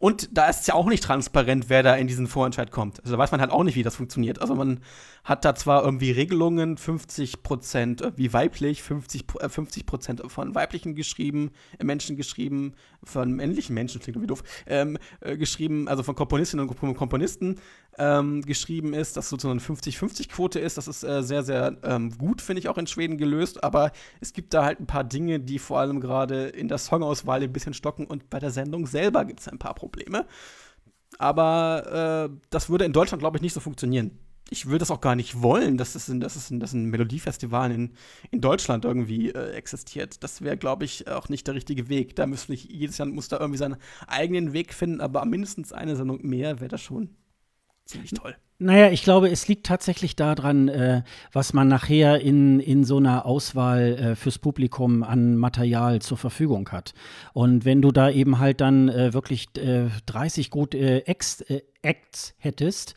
Und da ist es ja auch nicht transparent, wer da in diesen Vorentscheid kommt. Also da weiß man halt auch nicht, wie das funktioniert. Also man hat da zwar irgendwie Regelungen, 50 Prozent wie weiblich, 50, äh, 50 Prozent von weiblichen geschrieben, äh, Menschen geschrieben, von männlichen Menschen, klingt irgendwie doof, ähm, äh, geschrieben, also von Komponistinnen und Komponisten ähm, geschrieben ist, dass sozusagen eine 50-50-Quote ist. Das ist äh, sehr, sehr ähm, gut, finde ich, auch in Schweden gelöst. Aber es gibt da halt ein paar Dinge, die vor allem gerade in der Songauswahl ein bisschen stocken und bei der Sendung selber gibt es ein paar Probleme. Aber äh, das würde in Deutschland, glaube ich, nicht so funktionieren ich würde das auch gar nicht wollen, dass es ein, dass es ein, dass ein Melodiefestival in, in Deutschland irgendwie äh, existiert. Das wäre, glaube ich, auch nicht der richtige Weg. Da müsste nicht, jedes Jahr muss da irgendwie seinen eigenen Weg finden, aber mindestens eine Sendung mehr wäre das schon ziemlich toll. Naja, ich glaube, es liegt tatsächlich daran, äh, was man nachher in, in so einer Auswahl äh, fürs Publikum an Material zur Verfügung hat. Und wenn du da eben halt dann äh, wirklich 30 äh, gut äh, Acts, äh, Acts hättest,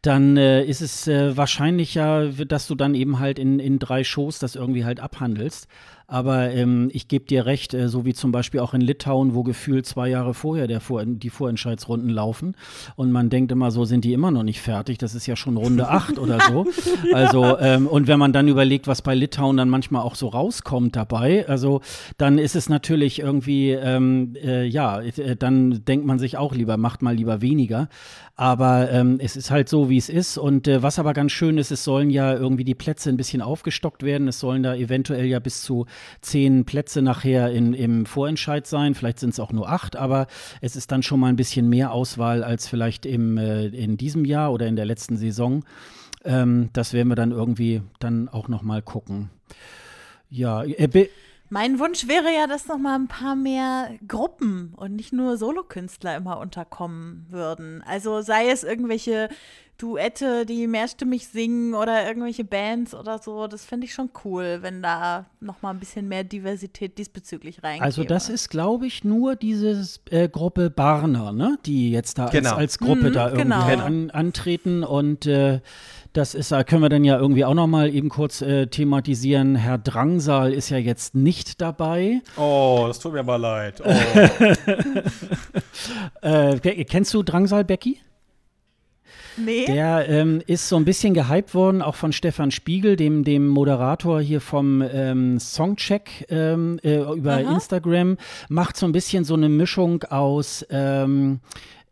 dann ist es wahrscheinlicher, dass du dann eben halt in, in drei Shows das irgendwie halt abhandelst. Aber ähm, ich gebe dir recht, äh, so wie zum Beispiel auch in Litauen, wo gefühlt zwei Jahre vorher der Vor die Vorentscheidsrunden laufen. Und man denkt immer so, sind die immer noch nicht fertig? Das ist ja schon Runde acht oder so. Also, ähm, und wenn man dann überlegt, was bei Litauen dann manchmal auch so rauskommt dabei, also dann ist es natürlich irgendwie, ähm, äh, ja, äh, dann denkt man sich auch lieber, macht mal lieber weniger. Aber ähm, es ist halt so, wie es ist. Und äh, was aber ganz schön ist, es sollen ja irgendwie die Plätze ein bisschen aufgestockt werden. Es sollen da eventuell ja bis zu zehn Plätze nachher in, im Vorentscheid sein. Vielleicht sind es auch nur acht, aber es ist dann schon mal ein bisschen mehr Auswahl als vielleicht im, äh, in diesem Jahr oder in der letzten Saison. Ähm, das werden wir dann irgendwie dann auch noch mal gucken. Ja, äh, Mein Wunsch wäre ja, dass noch mal ein paar mehr Gruppen und nicht nur Solokünstler immer unterkommen würden. Also sei es irgendwelche Duette, die mehrstimmig singen oder irgendwelche Bands oder so. Das finde ich schon cool, wenn da noch mal ein bisschen mehr Diversität diesbezüglich reingeht. Also das ist, glaube ich, nur diese äh, Gruppe Barner, ne? die jetzt da Genau. als, als Gruppe Mhm, da irgendwie genau. an, antreten und äh, das ist, da können wir dann ja irgendwie auch noch mal eben kurz äh, thematisieren. Herr Drangsal ist ja jetzt nicht dabei. Oh, das tut mir aber leid. Oh. Äh, ke- kennst du Drangsal, Becky? Nee. Der ähm, ist so ein bisschen gehypt worden, auch von Stefan Spiegel, dem, dem Moderator hier vom ähm, Songcheck ähm, äh, über Aha. Instagram. Macht so ein bisschen so eine Mischung aus ähm,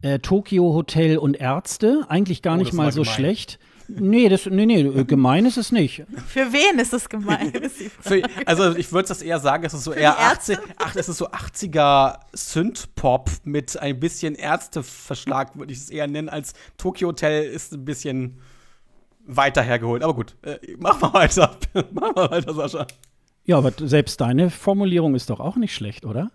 äh, Tokyo Hotel und Ärzte. Eigentlich gar Oh, nicht mal so gemein. schlecht. Nee, das, nee, nee, gemein ist es nicht. Für wen ist das gemein? Ist. Für, also ich würde das eher sagen, es ist so die eher Ärzte? 80, ach, es ist so 80er Synth-Pop mit ein bisschen Ärzteverschlag, würde ich es eher nennen, als Tokyo Hotel ist ein bisschen weiter hergeholt. Aber gut, äh, mach mal weiter. mach mal weiter, Sascha. Ja, aber selbst deine Formulierung ist doch auch nicht schlecht, oder?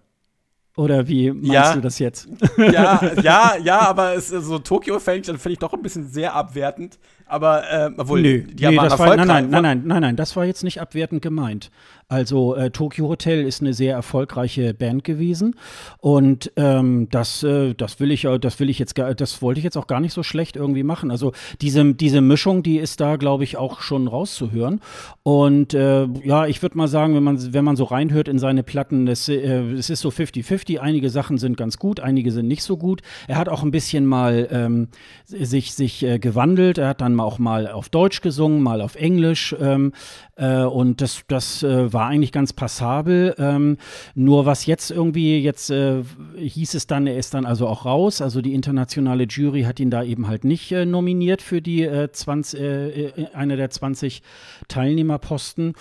Oder wie meinst Ja. du das jetzt? Ja, ja, ja, aber es so Tokyo fände ich, dann finde ich doch ein bisschen sehr abwertend. Aber äh, obwohl Nö, die nee, das war, nein, nein, nein, nein, nein, nein, das war jetzt nicht abwertend gemeint. Also äh, Tokyo Hotel ist eine sehr erfolgreiche Band gewesen und ähm, das, äh, das will ich, äh, das will ich jetzt, das wollte ich jetzt auch gar nicht so schlecht irgendwie machen. Also diese, diese Mischung, die ist da, glaube ich, auch schon rauszuhören. Und äh, ja, ich würde mal sagen, wenn man, wenn man so reinhört in seine Platten, das, äh, es ist so 50-50. Einige Sachen sind ganz gut, einige sind nicht so gut. Er hat auch ein bisschen mal ähm, sich, sich äh, gewandelt. Er hat dann auch mal auf Deutsch gesungen, mal auf Englisch. Ähm, äh, und das, das äh, war eigentlich ganz passabel. Ähm, nur was jetzt irgendwie, jetzt äh, hieß es dann, er ist dann also auch raus. Also die internationale Jury hat ihn da eben halt nicht äh, nominiert für die äh, 20, äh, äh, eine der 20 Teilnehmerposten.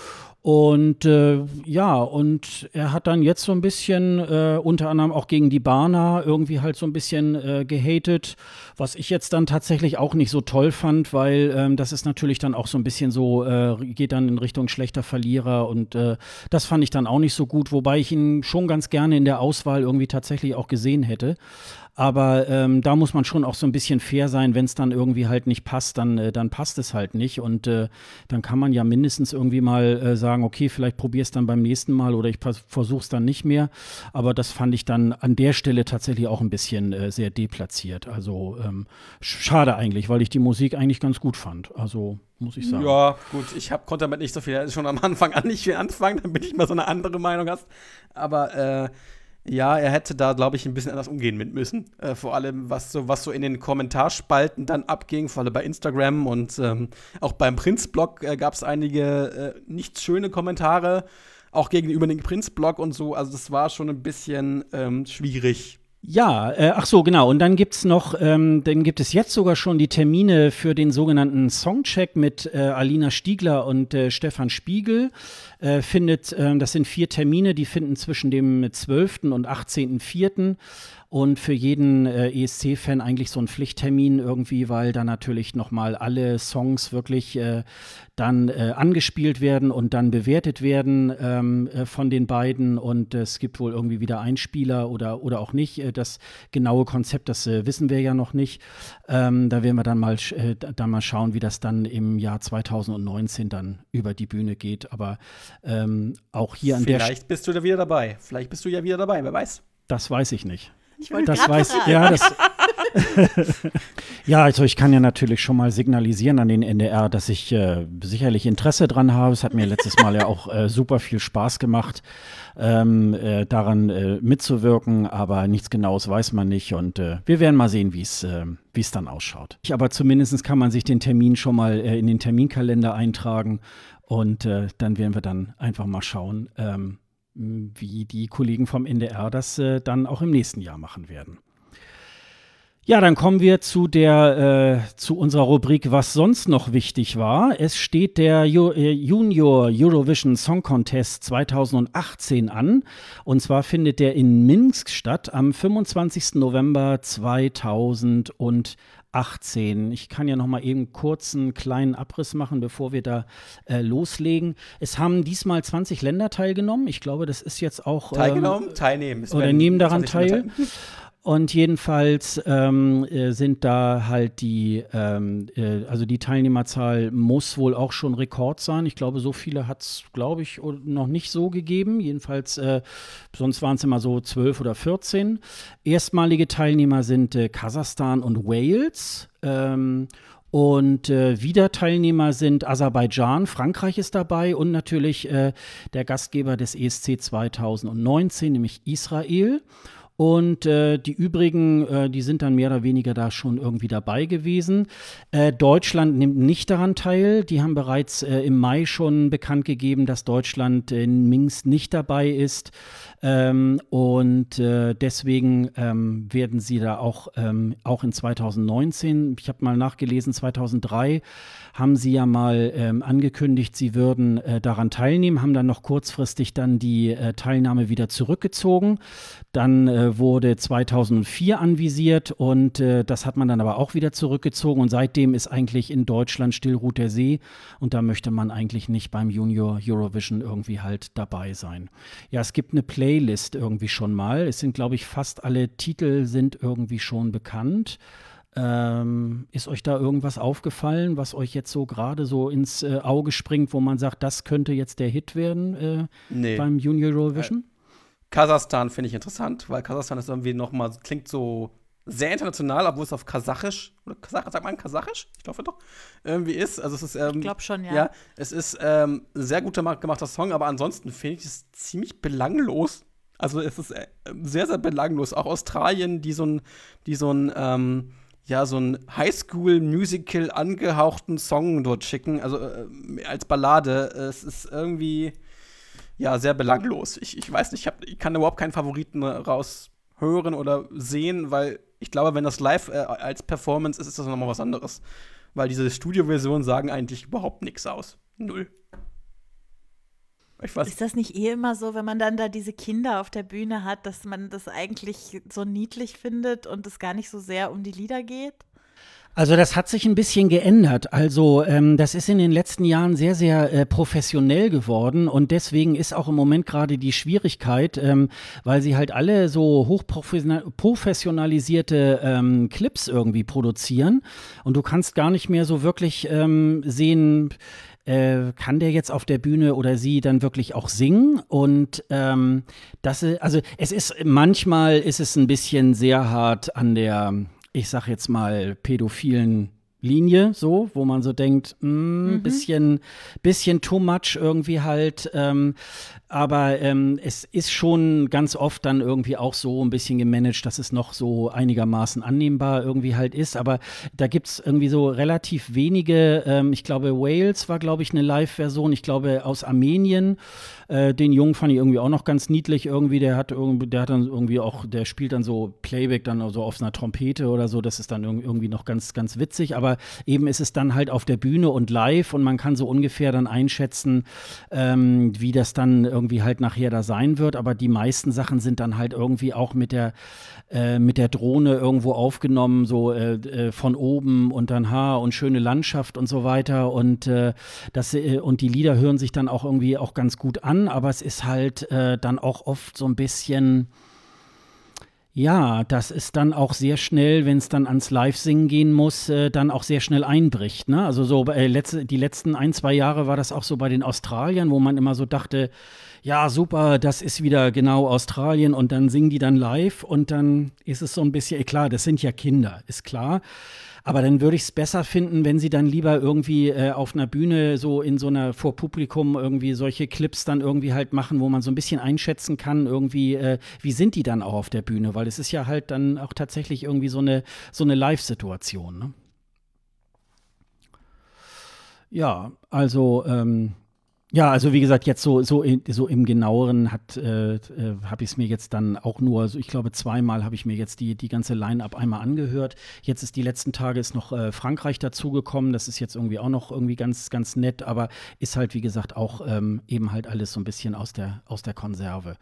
Und äh, ja, und er hat dann jetzt so ein bisschen, äh, unter anderem auch gegen die Barner, irgendwie halt so ein bisschen äh, gehatet, was ich jetzt dann tatsächlich auch nicht so toll fand, weil ähm, das ist natürlich dann auch so ein bisschen so, äh, geht dann in Richtung schlechter Verlierer und äh, das fand ich dann auch nicht so gut, wobei ich ihn schon ganz gerne in der Auswahl irgendwie tatsächlich auch gesehen hätte. Aber ähm, da muss man schon auch so ein bisschen fair sein, wenn es dann irgendwie halt nicht passt, dann, äh, dann passt es halt nicht. Und äh, dann kann man ja mindestens irgendwie mal äh, sagen, okay, vielleicht probier es dann beim nächsten Mal oder ich versuche es dann nicht mehr. Aber das fand ich dann an der Stelle tatsächlich auch ein bisschen äh, sehr deplatziert. Also ähm, sch- schade eigentlich, weil ich die Musik eigentlich ganz gut fand. Also muss ich sagen. Ja, gut, ich hab, konnte damit nicht so viel, schon am Anfang an nicht viel anfangen, damit ich mal so eine andere Meinung hast. Aber äh, ja, er hätte da, glaube ich, ein bisschen anders umgehen mit müssen. Äh, vor allem, was so, was so in den Kommentarspalten dann abging, vor allem bei Instagram und ähm, auch beim Prinz-Blog äh, gab es einige äh, nicht schöne Kommentare, auch gegenüber dem Prinz-Blog und so. Also das war schon ein bisschen ähm, schwierig. Ja, äh, ach so, genau. Und dann gibt's noch, ähm, dann gibt es jetzt sogar schon die Termine für den sogenannten Songcheck mit äh, Alina Stiegler und äh, Stefan Spiegel. Äh, findet, ähm, das sind vier Termine, die finden zwischen dem 12. und 18.04. Und für jeden äh, ESC-Fan eigentlich so ein Pflichttermin irgendwie, weil da natürlich nochmal alle Songs wirklich äh, dann äh, angespielt werden und dann bewertet werden ähm, äh, von den beiden. Und es gibt wohl irgendwie wieder Einspieler oder, oder auch nicht. Äh, Das genaue Konzept, das äh, wissen wir ja noch nicht. Ähm, da werden wir dann mal, dann mal schauen, wie das dann im Jahr 2019 dann über die Bühne geht. Aber ähm, auch hier an der Stelle. Vielleicht bist du da wieder dabei. Vielleicht bist du ja wieder dabei, wer weiß. Das weiß ich nicht. Ich wollte Das weiß fragen. ja, das. ja, also ich kann ja natürlich schon mal signalisieren an den NDR, dass ich äh, sicherlich Interesse dran habe. Es hat mir letztes Mal ja auch äh, super viel Spaß gemacht, ähm, äh, daran äh, mitzuwirken, aber nichts Genaues weiß man nicht und äh, wir werden mal sehen, wie es äh, wie es dann ausschaut. Ich, aber zumindest kann man sich den Termin schon mal in den Terminkalender eintragen und dann werden wir dann einfach mal schauen. Ähm, wie die Kollegen vom NDR das äh, dann auch im nächsten Jahr machen werden. Ja, dann kommen wir zu der äh, zu unserer Rubrik, was sonst noch wichtig war. Es steht der Ju äh, Junior Eurovision Song Contest 2018 an. Und zwar findet der in Minsk statt am 25. November 2018. 18. Ich kann ja noch mal eben kurz einen kleinen Abriss machen, bevor wir da äh, loslegen. Es haben diesmal 20 Länder teilgenommen. Ich glaube, das ist jetzt auch. Ähm, teilgenommen? Teilnehmen. Es oder nehmen daran teil. Und jedenfalls ähm, äh, sind da halt die, ähm, äh, also die Teilnehmerzahl muss wohl auch schon Rekord sein. Ich glaube, so viele hat es, glaube ich, noch nicht so gegeben. Jedenfalls, äh, sonst waren es immer so zwölf oder 14. Erstmalige Teilnehmer sind äh, Kasachstan und Wales. Ähm, und äh, wieder Teilnehmer sind Aserbaidschan, Frankreich ist dabei und natürlich äh, der Gastgeber des ESC 2019, nämlich Israel. Und äh, die übrigen, äh, die sind dann mehr oder weniger da schon irgendwie dabei gewesen. Äh, Deutschland nimmt nicht daran teil. Die haben bereits äh, im Mai schon bekannt gegeben, dass Deutschland in Minsk nicht dabei ist. Ähm, und äh, deswegen ähm, werden sie da auch, ähm, auch in 2019, ich habe mal nachgelesen, 2003 haben sie ja mal ähm, angekündigt, sie würden äh, daran teilnehmen, haben dann noch kurzfristig dann die äh, Teilnahme wieder zurückgezogen. Dann äh, wurde 2004 anvisiert und äh, das hat man dann aber auch wieder zurückgezogen und seitdem ist eigentlich in Deutschland Stillruht der See und da möchte man eigentlich nicht beim Junior Eurovision irgendwie halt dabei sein. Ja, es gibt eine Playlist irgendwie schon mal. Es sind, glaube ich, fast alle Titel sind irgendwie schon bekannt. Ähm, ist euch da irgendwas aufgefallen, was euch jetzt so gerade so ins äh, Auge springt, wo man sagt, das könnte jetzt der Hit werden äh, nee. beim Junior Eurovision? Äh, Kasachstan finde ich interessant, weil Kasachstan ist irgendwie noch mal klingt so sehr international, obwohl es auf Kasachisch oder Kasach, sagt man Kasachisch? Ich glaube doch irgendwie ist. Also es ist ähm, ich glaube schon, ja. Ja, es ist ähm, ein sehr guter gemachter Song, aber ansonsten finde ich es ziemlich belanglos. Also es ist äh, sehr sehr belanglos. Auch Australien, die so ein die so ein ähm, ja, so ein Highschool-Musical angehauchten Song dort schicken, also äh, als Ballade. Es ist irgendwie, ja, sehr belanglos. Ich, ich weiß nicht, ich, hab, ich kann überhaupt keinen Favoriten raushören oder sehen, weil ich glaube, wenn das live äh, als Performance ist, ist das nochmal was anderes. Weil diese Studio-Versionen sagen eigentlich überhaupt nichts aus. Null. Ist das nicht eh immer so, wenn man dann da diese Kinder auf der Bühne hat, dass man das eigentlich so niedlich findet und es gar nicht so sehr um die Lieder geht? Also das hat sich ein bisschen geändert. Also ähm, das ist in den letzten Jahren sehr, sehr äh, professionell geworden und deswegen ist auch im Moment gerade die Schwierigkeit, ähm, weil sie halt alle so hochprofessionalisierte ähm, Clips irgendwie produzieren und du kannst gar nicht mehr so wirklich ähm, sehen, äh, kann der jetzt auf der Bühne oder sie dann wirklich auch singen? Und ähm, das, also es ist manchmal ist es ein bisschen sehr hart an der, ich sag jetzt mal, pädophilen Linie, so, wo man so denkt, mh, mm, mhm. bisschen, bisschen too much irgendwie halt. Ähm, aber ähm, es ist schon ganz oft dann irgendwie auch so ein bisschen gemanagt, dass es noch so einigermaßen annehmbar irgendwie halt ist. Aber da gibt es irgendwie so relativ wenige, ähm, ich glaube, Wales war, glaube ich, eine Live-Version, ich glaube, aus Armenien. Äh, den Jungen fand ich irgendwie auch noch ganz niedlich irgendwie. Der hat irgendwie, der hat dann irgendwie auch, der spielt dann so Playback dann so auf einer Trompete oder so. Das ist dann irgendwie noch ganz, ganz witzig. Aber eben ist es dann halt auf der Bühne und live und man kann so ungefähr dann einschätzen, ähm, wie das dann irgendwie halt nachher da sein wird. Aber die meisten Sachen sind dann halt irgendwie auch mit der, äh, mit der Drohne irgendwo aufgenommen, so äh, äh von oben und dann ha und schöne Landschaft und so weiter. Und äh, das, und die Lieder hören sich dann auch irgendwie auch ganz gut an aber es ist halt äh, dann auch oft so ein bisschen. Ja, das ist dann auch sehr schnell, wenn es dann ans Live-Singen gehen muss, äh, dann auch sehr schnell einbricht. Ne? Also so äh, letzte, die letzten ein, zwei Jahre war das auch so bei den Australiern, wo man immer so dachte, ja, super, das ist wieder genau Australien und dann singen die dann live und dann ist es so ein bisschen, klar, das sind ja Kinder, ist klar. Aber dann würde ich es besser finden, wenn sie dann lieber irgendwie äh, auf einer Bühne so in so einer vor Publikum irgendwie solche Clips dann irgendwie halt machen, wo man so ein bisschen einschätzen kann, irgendwie, äh, wie sind die dann auch auf der Bühne? Weil es ist ja halt dann auch tatsächlich irgendwie so eine, so eine Live-Situation. Ne? Ja, also ähm, Ja, also wie gesagt, jetzt so, so, so im genaueren hat, äh, äh, habe ich es mir jetzt dann auch nur, also ich glaube zweimal habe ich mir jetzt die, die ganze Line-Up einmal angehört. Jetzt ist die letzten Tage ist noch äh, Frankreich dazugekommen. Das ist jetzt irgendwie auch noch irgendwie ganz, ganz nett, aber ist halt, wie gesagt, auch ähm, eben halt alles so ein bisschen aus der, aus der Konserve.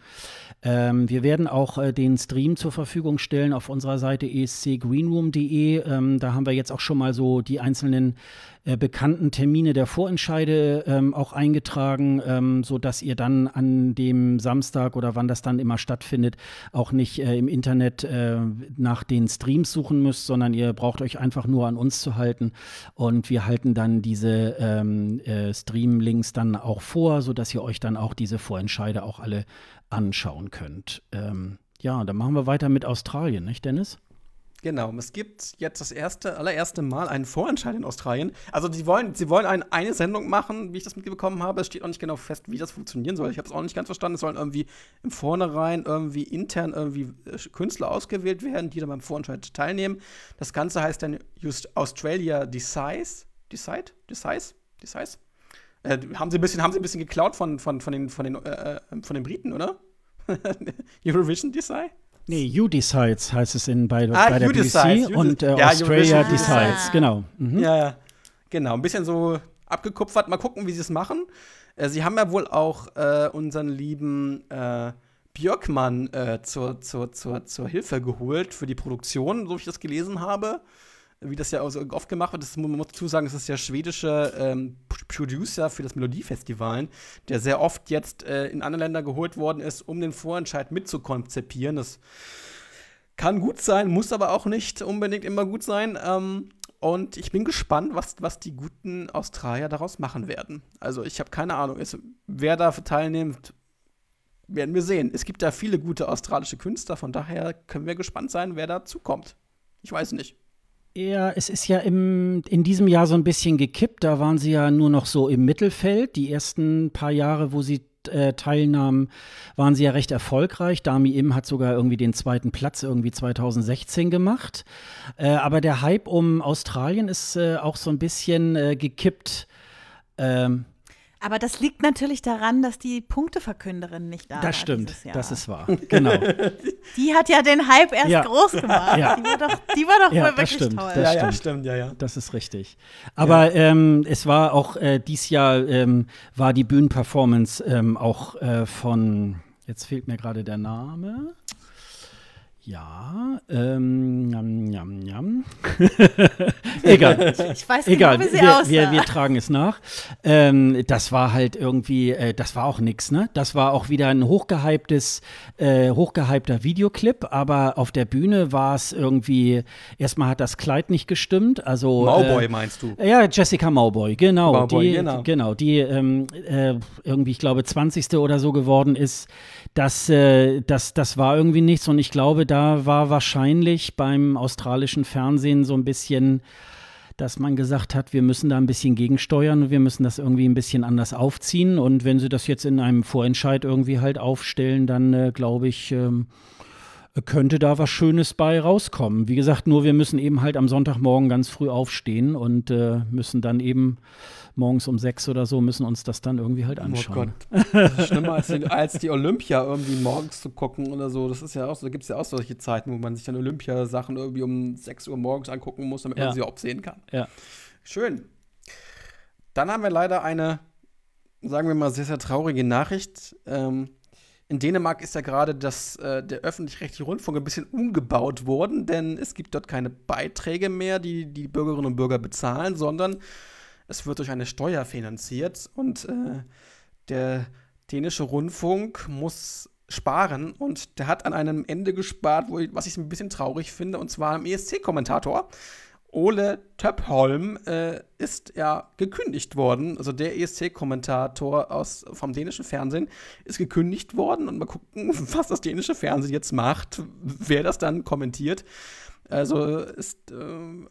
Ähm, wir werden auch äh, den Stream zur Verfügung stellen auf unserer Seite escgreenroom.de. Ähm, da haben wir jetzt auch schon mal so die einzelnen äh, bekannten Termine der Vorentscheide ähm, auch eingetragen, ähm, sodass ihr dann an dem Samstag oder wann das dann immer stattfindet, auch nicht äh, im Internet äh, nach den Streams suchen müsst, sondern ihr braucht euch einfach nur an uns zu halten und wir halten dann diese ähm, äh, Stream-Links dann auch vor, sodass ihr euch dann auch diese Vorentscheide auch alle anschauen könnt. Ähm, ja, dann machen wir weiter mit Australien, nicht Dennis? Genau, es gibt jetzt das erste, allererste Mal einen Vorentscheid in Australien. Also sie wollen, sie wollen ein, eine Sendung machen, wie ich das mitbekommen habe. Es steht auch nicht genau fest, wie das funktionieren soll. Ich habe es auch nicht ganz verstanden. Es sollen irgendwie im Vornherein irgendwie intern irgendwie äh, Künstler ausgewählt werden, die dann beim Vorentscheid teilnehmen. Das Ganze heißt dann Just Australia Decides. Decide? Decides? Decides? Äh, haben sie ein bisschen, haben sie ein bisschen geklaut von, von, von den, von den, äh, äh von den Briten, oder? Eurovision Decide? Nee, You Decides heißt es in, bei, ah, bei der BBC decides, und äh, ja, Australia Decides, genau. Mhm. Ja, ja, genau. Ein bisschen so abgekupfert. Mal gucken, wie sie es machen. Äh, sie haben ja wohl auch äh, unseren lieben äh, Björkmann äh, zur, zur, zur, zur Hilfe geholt für die Produktion, so wie ich das gelesen habe wie das ja oft gemacht wird. Das muss man dazu sagen, es ist der schwedische ähm, Producer für das Melodiefestival, der sehr oft jetzt äh, in andere Länder geholt worden ist, um den Vorentscheid mitzukonzipieren. Das kann gut sein, muss aber auch nicht unbedingt immer gut sein. Ähm, und ich bin gespannt, was, was die guten Australier daraus machen werden. Also ich habe keine Ahnung, ist, wer da teilnimmt, werden wir sehen. Es gibt da viele gute australische Künstler, von daher können wir gespannt sein, wer dazu kommt. Ich weiß nicht. Ja, es ist ja im, in diesem Jahr so ein bisschen gekippt. Da waren sie ja nur noch so im Mittelfeld. Die ersten paar Jahre, wo sie äh, teilnahmen, waren sie ja recht erfolgreich. Dami Im hat sogar irgendwie den zweiten Platz irgendwie 2016 gemacht. Äh, aber der Hype um Australien ist äh, auch so ein bisschen äh, gekippt. Ähm, aber das liegt natürlich daran, dass die Punkteverkünderin nicht da das war. Das stimmt, das ist wahr. Genau. die hat ja den Hype erst ja. groß gemacht. Ja. Die war doch, die war doch ja, wohl wirklich stimmt, toll. Das ja, stimmt. ja, ja. Das ist richtig. Aber ähm, es war auch äh, dieses Jahr ähm, war die Bühnenperformance ähm, auch äh, von, jetzt fehlt mir gerade der Name. Ja, ähm, jam, jam, jam. Egal. Ich weiß genau, Egal. wie sie wir, wir, wir, tragen es nach. Ähm, das war halt irgendwie, äh, das war auch nix, ne? Das war auch wieder ein hochgehyptes, äh, hochgehypter Videoclip, aber auf der Bühne war es irgendwie, erstmal hat das Kleid nicht gestimmt, also. Mauboy äh, meinst du? Ja, Jessica Mauboy, genau. Mauboy, die, genau. genau, die ähm, äh, irgendwie, ich glaube, 20. oder so geworden ist. Das, äh, das, das war irgendwie nichts und ich glaube, da war wahrscheinlich beim australischen Fernsehen so ein bisschen, dass man gesagt hat, wir müssen da ein bisschen gegensteuern und wir müssen das irgendwie ein bisschen anders aufziehen. Und wenn sie das jetzt in einem Vorentscheid irgendwie halt aufstellen, dann äh, glaube ich, ähm, könnte da was Schönes bei rauskommen. Wie gesagt, nur wir müssen eben halt am Sonntagmorgen ganz früh aufstehen und äh, müssen dann eben morgens um sechs oder so, müssen uns das dann irgendwie halt oh anschauen. Oh Gott. Das ist schlimmer als die, als die Olympia irgendwie morgens zu gucken oder so. Das ist ja auch so, da gibt es ja auch solche Zeiten, wo man sich dann Olympiasachen irgendwie um 6 Uhr morgens angucken muss, damit ja. man sie auch sehen kann. Ja. Schön. Dann haben wir leider eine, sagen wir mal, sehr, sehr traurige Nachricht. Ähm, in Dänemark ist ja gerade das, äh, der öffentlich-rechtliche Rundfunk ein bisschen umgebaut worden, denn es gibt dort keine Beiträge mehr, die die Bürgerinnen und Bürger bezahlen, sondern es wird durch eine Steuer finanziert und äh, der dänische Rundfunk muss sparen und der hat an einem Ende gespart, ich, was ich ein bisschen traurig finde, und zwar am ESC-Kommentator. Ole Töpholm äh, ist ja gekündigt worden. Also der ESC-Kommentator vom dänischen Fernsehen ist gekündigt worden. Und mal gucken, was das dänische Fernsehen jetzt macht, wer das dann kommentiert. Also ist äh,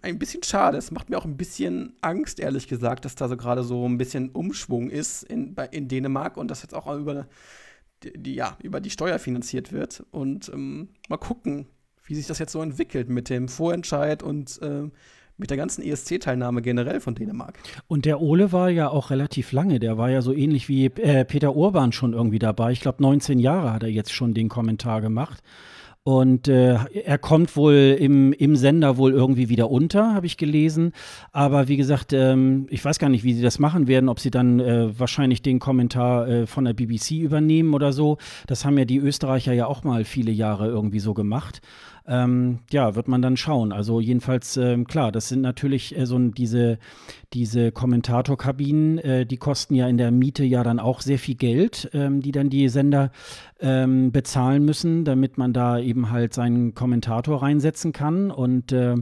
ein bisschen schade. Es macht mir auch ein bisschen Angst, ehrlich gesagt, dass da so gerade so ein bisschen Umschwung ist in, bei, in Dänemark und das jetzt auch über die, ja, über die Steuer finanziert wird. Und ähm, mal gucken, wie sich das jetzt so entwickelt mit dem Vorentscheid und äh, mit der ganzen ESC-Teilnahme generell von Dänemark. Und der Ole war ja auch relativ lange. Der war ja so ähnlich wie äh, Peter Urban schon irgendwie dabei. Ich glaube, 19 Jahre hat er jetzt schon den Kommentar gemacht. Und äh, er kommt wohl im, im Sender wohl irgendwie wieder unter, habe ich gelesen. Aber wie gesagt, ähm, ich weiß gar nicht, wie sie das machen werden, ob sie dann äh, wahrscheinlich den Kommentar äh, von der BBC übernehmen oder so. Das haben ja die Österreicher ja auch mal viele Jahre irgendwie so gemacht. Ähm, ja, wird man dann schauen. Also jedenfalls, ähm, klar, das sind natürlich äh, so diese, diese Kommentatorkabinen, äh, die kosten ja in der Miete ja dann auch sehr viel Geld, ähm, die dann die Sender ähm, bezahlen müssen, damit man da eben halt seinen Kommentator reinsetzen kann. Und äh,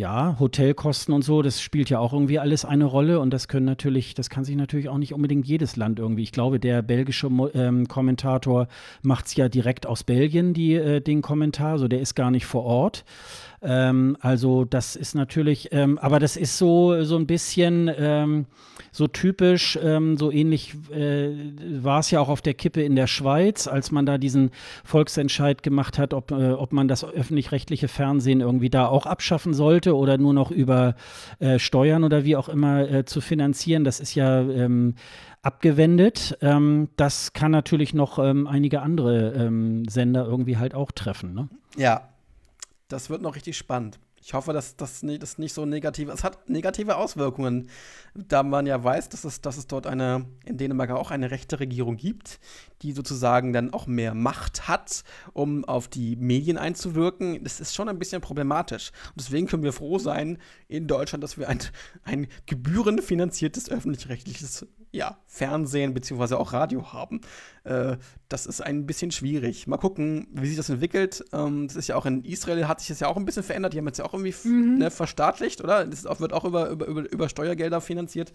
ja, Hotelkosten und so, das spielt ja auch irgendwie alles eine Rolle und das können natürlich, das kann sich natürlich auch nicht unbedingt jedes Land irgendwie. Ich glaube, der belgische ähm, Kommentator macht es ja direkt aus Belgien, die, äh, den Kommentar, so der ist gar nicht vor Ort. Ähm, also das ist natürlich, ähm, aber das ist so, so ein bisschen ähm, so typisch, ähm, so ähnlich äh, war es ja auch auf der Kippe in der Schweiz, als man da diesen Volksentscheid gemacht hat, ob, äh, ob man das öffentlich-rechtliche Fernsehen irgendwie da auch abschaffen sollte oder nur noch über äh, Steuern oder wie auch immer äh, zu finanzieren. Das ist ja ähm, abgewendet. Ähm, das kann natürlich noch ähm, einige andere ähm, Sender irgendwie halt auch treffen. Ne? Ja, das wird noch richtig spannend. Ich hoffe, dass das nicht, das nicht so negativ Es hat negative Auswirkungen, da man ja weiß, dass es, dass es dort eine, in Dänemark auch eine rechte Regierung gibt, die sozusagen dann auch mehr Macht hat, um auf die Medien einzuwirken. Das ist schon ein bisschen problematisch. Und deswegen können wir froh sein in Deutschland, dass wir ein, ein gebührenfinanziertes öffentlich-rechtliches ja, Fernsehen bzw. auch Radio haben. Äh, das ist ein bisschen schwierig. Mal gucken, wie sich das entwickelt. Ähm, das ist ja auch in Israel, hat sich das ja auch ein bisschen verändert. Die haben jetzt ja auch irgendwie mhm. ne, verstaatlicht, oder? Das auch, wird auch über, über, über, über Steuergelder finanziert.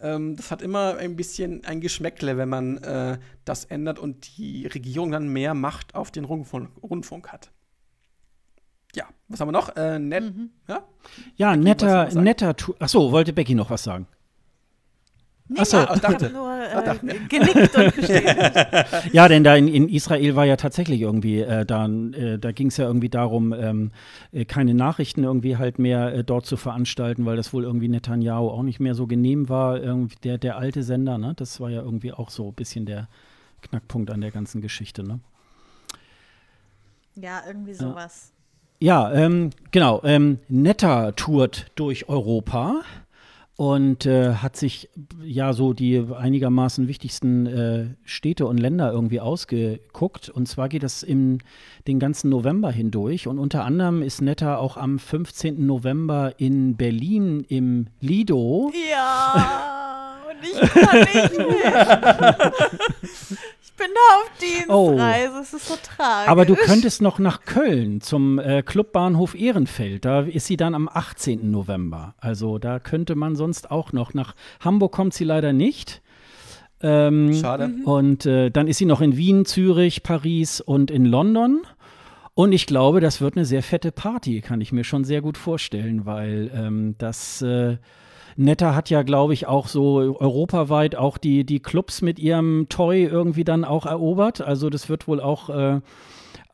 Ähm, das hat immer ein bisschen ein Geschmäckle, wenn man äh, das ändert und die Regierung dann mehr Macht auf den Rundfunk, Rundfunk hat. Ja, was haben wir noch? Äh, net, mhm. ja? ja, netter, netter. Achso, wollte Becky noch was sagen? Nee, Achso, ich dachte. nur äh, dachte, genickt und bestätigt. ja, denn da in, in, Israel war ja tatsächlich irgendwie, äh, da, äh, da ging es ja irgendwie darum, ähm, äh, keine Nachrichten irgendwie halt mehr äh, dort zu veranstalten, weil das wohl irgendwie Netanyahu auch nicht mehr so genehm war, irgendwie der, der alte Sender, ne? Das war ja irgendwie auch so ein bisschen der Knackpunkt an der ganzen Geschichte, ne? Ja, irgendwie sowas. Ja, ähm, genau. Ähm, Netta tourt durch Europa und äh, hat sich ja so die einigermaßen wichtigsten äh, Städte und Länder irgendwie ausgeguckt. Und zwar geht das im den ganzen November hindurch. Und unter anderem ist Netta auch am 15. November in Berlin im Lido. Ja, und ich kann nicht mehr. bin da auf Dienstreise. Oh. Es ist so tragisch. Aber du könntest noch nach Köln zum äh, Clubbahnhof Ehrenfeld. Da ist sie dann am 18. November. Also da könnte man sonst auch noch. Nach Hamburg kommt sie leider nicht. Ähm, Schade. Mhm. Und äh, dann ist sie noch in Wien, Zürich, Paris und in London. Und ich glaube, das wird eine sehr fette Party, kann ich mir schon sehr gut vorstellen, weil ähm, das äh, Netta hat ja, glaube ich, auch so europaweit auch die, die Clubs mit ihrem Toy irgendwie dann auch erobert. Also das wird wohl auch äh,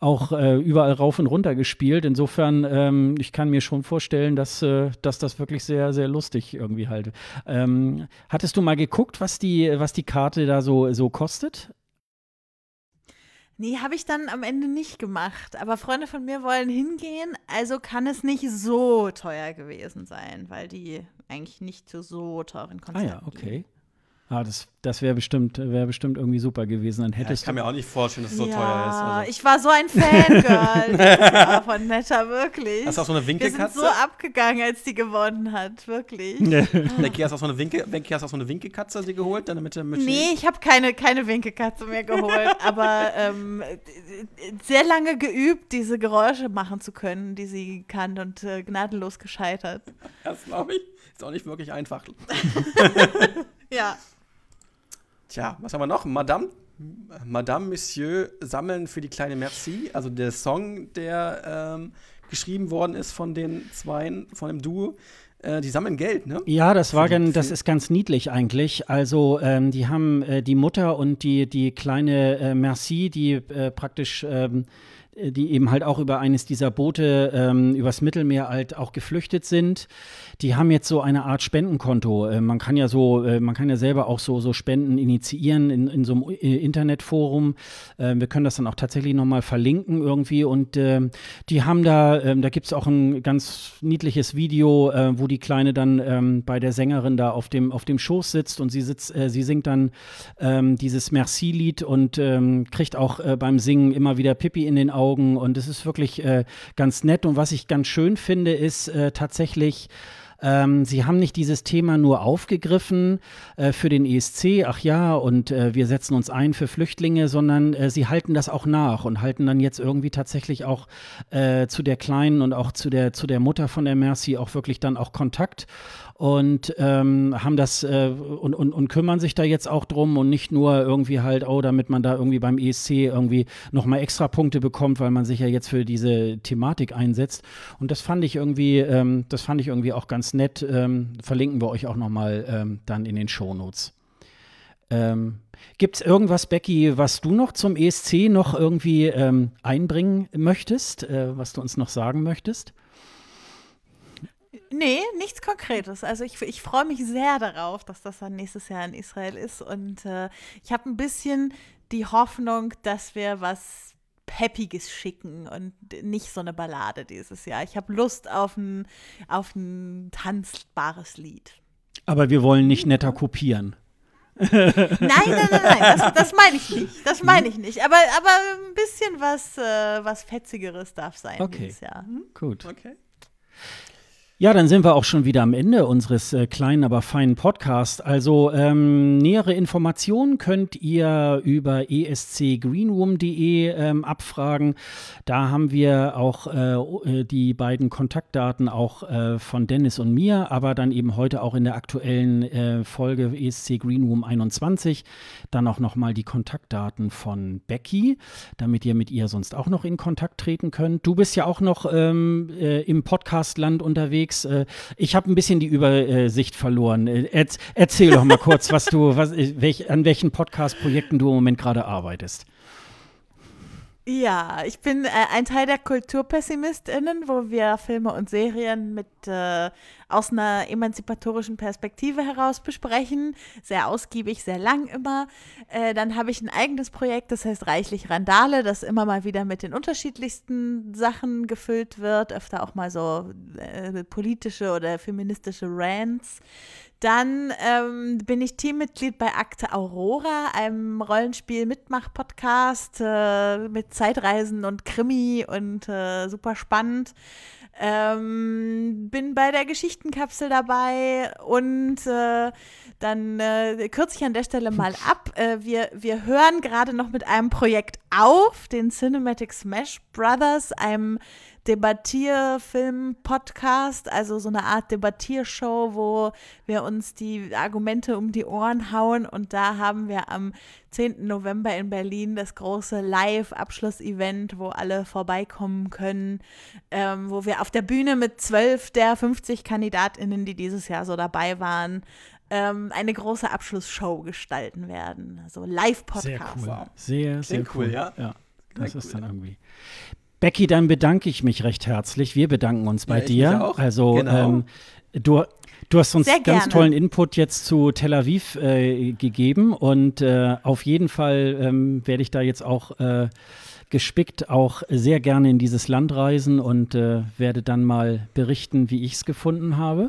auch äh, überall rauf und runter gespielt. Insofern, ähm, ich kann mir schon vorstellen, dass, äh, dass das wirklich sehr, sehr lustig irgendwie halt. Ähm, hattest du mal geguckt, was die, was die Karte da so, so kostet? Nee, habe ich dann am Ende nicht gemacht. Aber Freunde von mir wollen hingehen, also kann es nicht so teuer gewesen sein, weil die eigentlich nicht zu so teuren Konzerten. Ah ja, okay. Gehen. Ah, das, das wäre bestimmt, wär bestimmt irgendwie super gewesen. Dann hättest ja, ich kann mir auch nicht vorstellen, dass es so ja, teuer ist. Also. Ich war so ein Fangirl von Netta, wirklich. Hast du auch so eine Winkekatze? Wir sind so abgegangen, als die gewonnen hat, wirklich. Becky, hast du auch so eine, Winke, Becky, hast auch so eine Winkekatze die geholt? Dann mit, mit nee, ich habe keine, keine Winkekatze mehr geholt, aber ähm, sehr lange geübt, diese Geräusche machen zu können, die sie kann und äh, gnadenlos gescheitert. Das glaube ich. Ist auch nicht wirklich einfach. ja. Tja, was haben wir noch? Madame, Madame Monsieur sammeln für die kleine Merci, also der Song, der ähm, geschrieben worden ist von den Zweien, von dem Duo. Äh, die sammeln Geld, ne? Ja, das war ganz, das ist ganz niedlich eigentlich. Also ähm, die haben äh, die Mutter und die, die kleine äh, Merci, die äh, praktisch ähm, die eben halt auch über eines dieser Boote ähm, übers Mittelmeer halt auch geflüchtet sind. Die haben jetzt so eine Art Spendenkonto. Äh, man kann ja so, äh, man kann ja selber auch so, so Spenden initiieren in, in so einem äh, Internetforum. Äh, wir können das dann auch tatsächlich nochmal verlinken irgendwie. Und ähm, die haben da, ähm, da gibt es auch ein ganz niedliches Video, äh, wo die Kleine dann ähm, bei der Sängerin da auf dem, auf dem Schoß sitzt und sie sitzt, äh, sie singt dann dieses Merci-Lied und kriegt auch beim Singen immer wieder Pippi in den Augen. Und es ist wirklich ganz nett. Und was ich ganz schön finde, ist tatsächlich, ähm, sie haben nicht dieses Thema nur aufgegriffen äh, für den ESC, ach ja, und äh, wir setzen uns ein für Flüchtlinge, sondern äh, sie halten das auch nach und halten dann jetzt irgendwie tatsächlich auch äh, zu der Kleinen und auch zu der, zu der Mutter von der Mercy auch wirklich dann auch Kontakt und ähm, haben das äh, und, und, und kümmern sich da jetzt auch drum und nicht nur irgendwie halt, oh, damit man da irgendwie beim ESC irgendwie nochmal extra Punkte bekommt, weil man sich ja jetzt für diese Thematik einsetzt. Und das fand ich irgendwie, ähm, das fand ich irgendwie auch ganz nett. Ähm, verlinken wir euch auch nochmal ähm, dann in den Shownotes. Ähm, Gibt es irgendwas, Becky, was du noch zum ESC noch irgendwie ähm, einbringen möchtest, äh, was du uns noch sagen möchtest? Nee, nichts Konkretes. Also ich, ich freue mich sehr darauf, dass das dann nächstes Jahr in Israel ist. Und äh, ich habe ein bisschen die Hoffnung, dass wir was Peppiges schicken und nicht so eine Ballade dieses Jahr. Ich habe Lust auf ein, auf ein tanzbares Lied. Aber wir wollen nicht netter kopieren. nein, nein, nein, nein, das, das meine ich nicht. Das meine ich nicht. Aber, aber ein bisschen was, äh, was Fetzigeres darf sein okay. dieses Jahr. Hm? Gut. Okay. Ja, dann sind wir auch schon wieder am Ende unseres äh, kleinen, aber feinen Podcasts. Also ähm, nähere Informationen könnt ihr über escgreenroom.de ähm, abfragen. Da haben wir auch äh, äh, die beiden Kontaktdaten auch äh, von Dennis und mir, aber dann eben heute auch in der aktuellen äh, Folge ESC Greenroom 21 dann auch nochmal die Kontaktdaten von Becky, damit ihr mit ihr sonst auch noch in Kontakt treten könnt. Du bist ja auch noch ähm, äh, im Podcastland unterwegs unterwegs. Äh, ich habe ein bisschen die Übersicht verloren. Äh, erzähl doch mal kurz, was du, was, äh, welch, an welchen Podcast-Projekten du im Moment gerade arbeitest. Ja, ich bin äh, ein Teil der KulturpessimistInnen, wo wir Filme und Serien mit äh, aus einer emanzipatorischen Perspektive heraus besprechen. Sehr ausgiebig, sehr lang immer. Äh, dann habe ich ein eigenes Projekt, das heißt Reichlich Randale, das immer mal wieder mit den unterschiedlichsten Sachen gefüllt wird, öfter auch mal so äh, politische oder feministische Rants. Dann ähm, bin ich Teammitglied bei Akte Aurora, einem Rollenspiel-Mitmach-Podcast äh, mit Zeitreisen und Krimi und äh, super spannend. Ähm, bin bei der Geschichtenkapsel dabei und äh, dann äh, kürze ich an der Stelle mal ab. Äh, wir, wir hören gerade noch mit einem Projekt auf, den Cinematic Smash Brothers, einem Debattierfilm-Podcast, also so eine Art Debattiershow, wo wir uns die Argumente um die Ohren hauen. Und da haben wir am 10. November in Berlin das große Live-Abschlussevent, wo alle vorbeikommen können, ähm, wo wir auf der Bühne mit zwölf der 50 KandidatInnen, die dieses Jahr so dabei waren, ähm, eine große Abschlussshow gestalten werden. Also Live-Podcast. Sehr cool. Sehr, sehr cool. cool. ja. ja. Das Sehr ist cool, dann irgendwie. Becky, dann bedanke ich mich recht herzlich. Wir bedanken uns bei ja, dir. Also genau. ähm, du, du hast uns ganz tollen Input jetzt zu Tel Aviv äh, gegeben und äh, auf jeden Fall ähm, werde ich da jetzt auch äh, gespickt auch sehr gerne in dieses Land reisen und äh, werde dann mal berichten, wie ich es gefunden habe.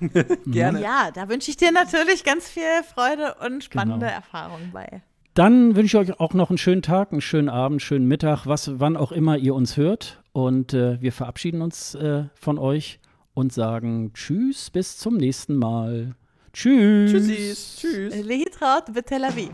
gerne. Ja, da wünsche ich dir natürlich ganz viel Freude und spannende genau. Erfahrungen bei. Dann wünsche ich euch auch noch einen schönen Tag, einen schönen Abend, einen schönen Mittag, was, wann auch immer ihr uns hört. Und äh, wir verabschieden uns äh, von euch und sagen Tschüss, bis zum nächsten Mal. Tschüss. Tschüssi. Tschüss. Lehitraut, Tel Aviv.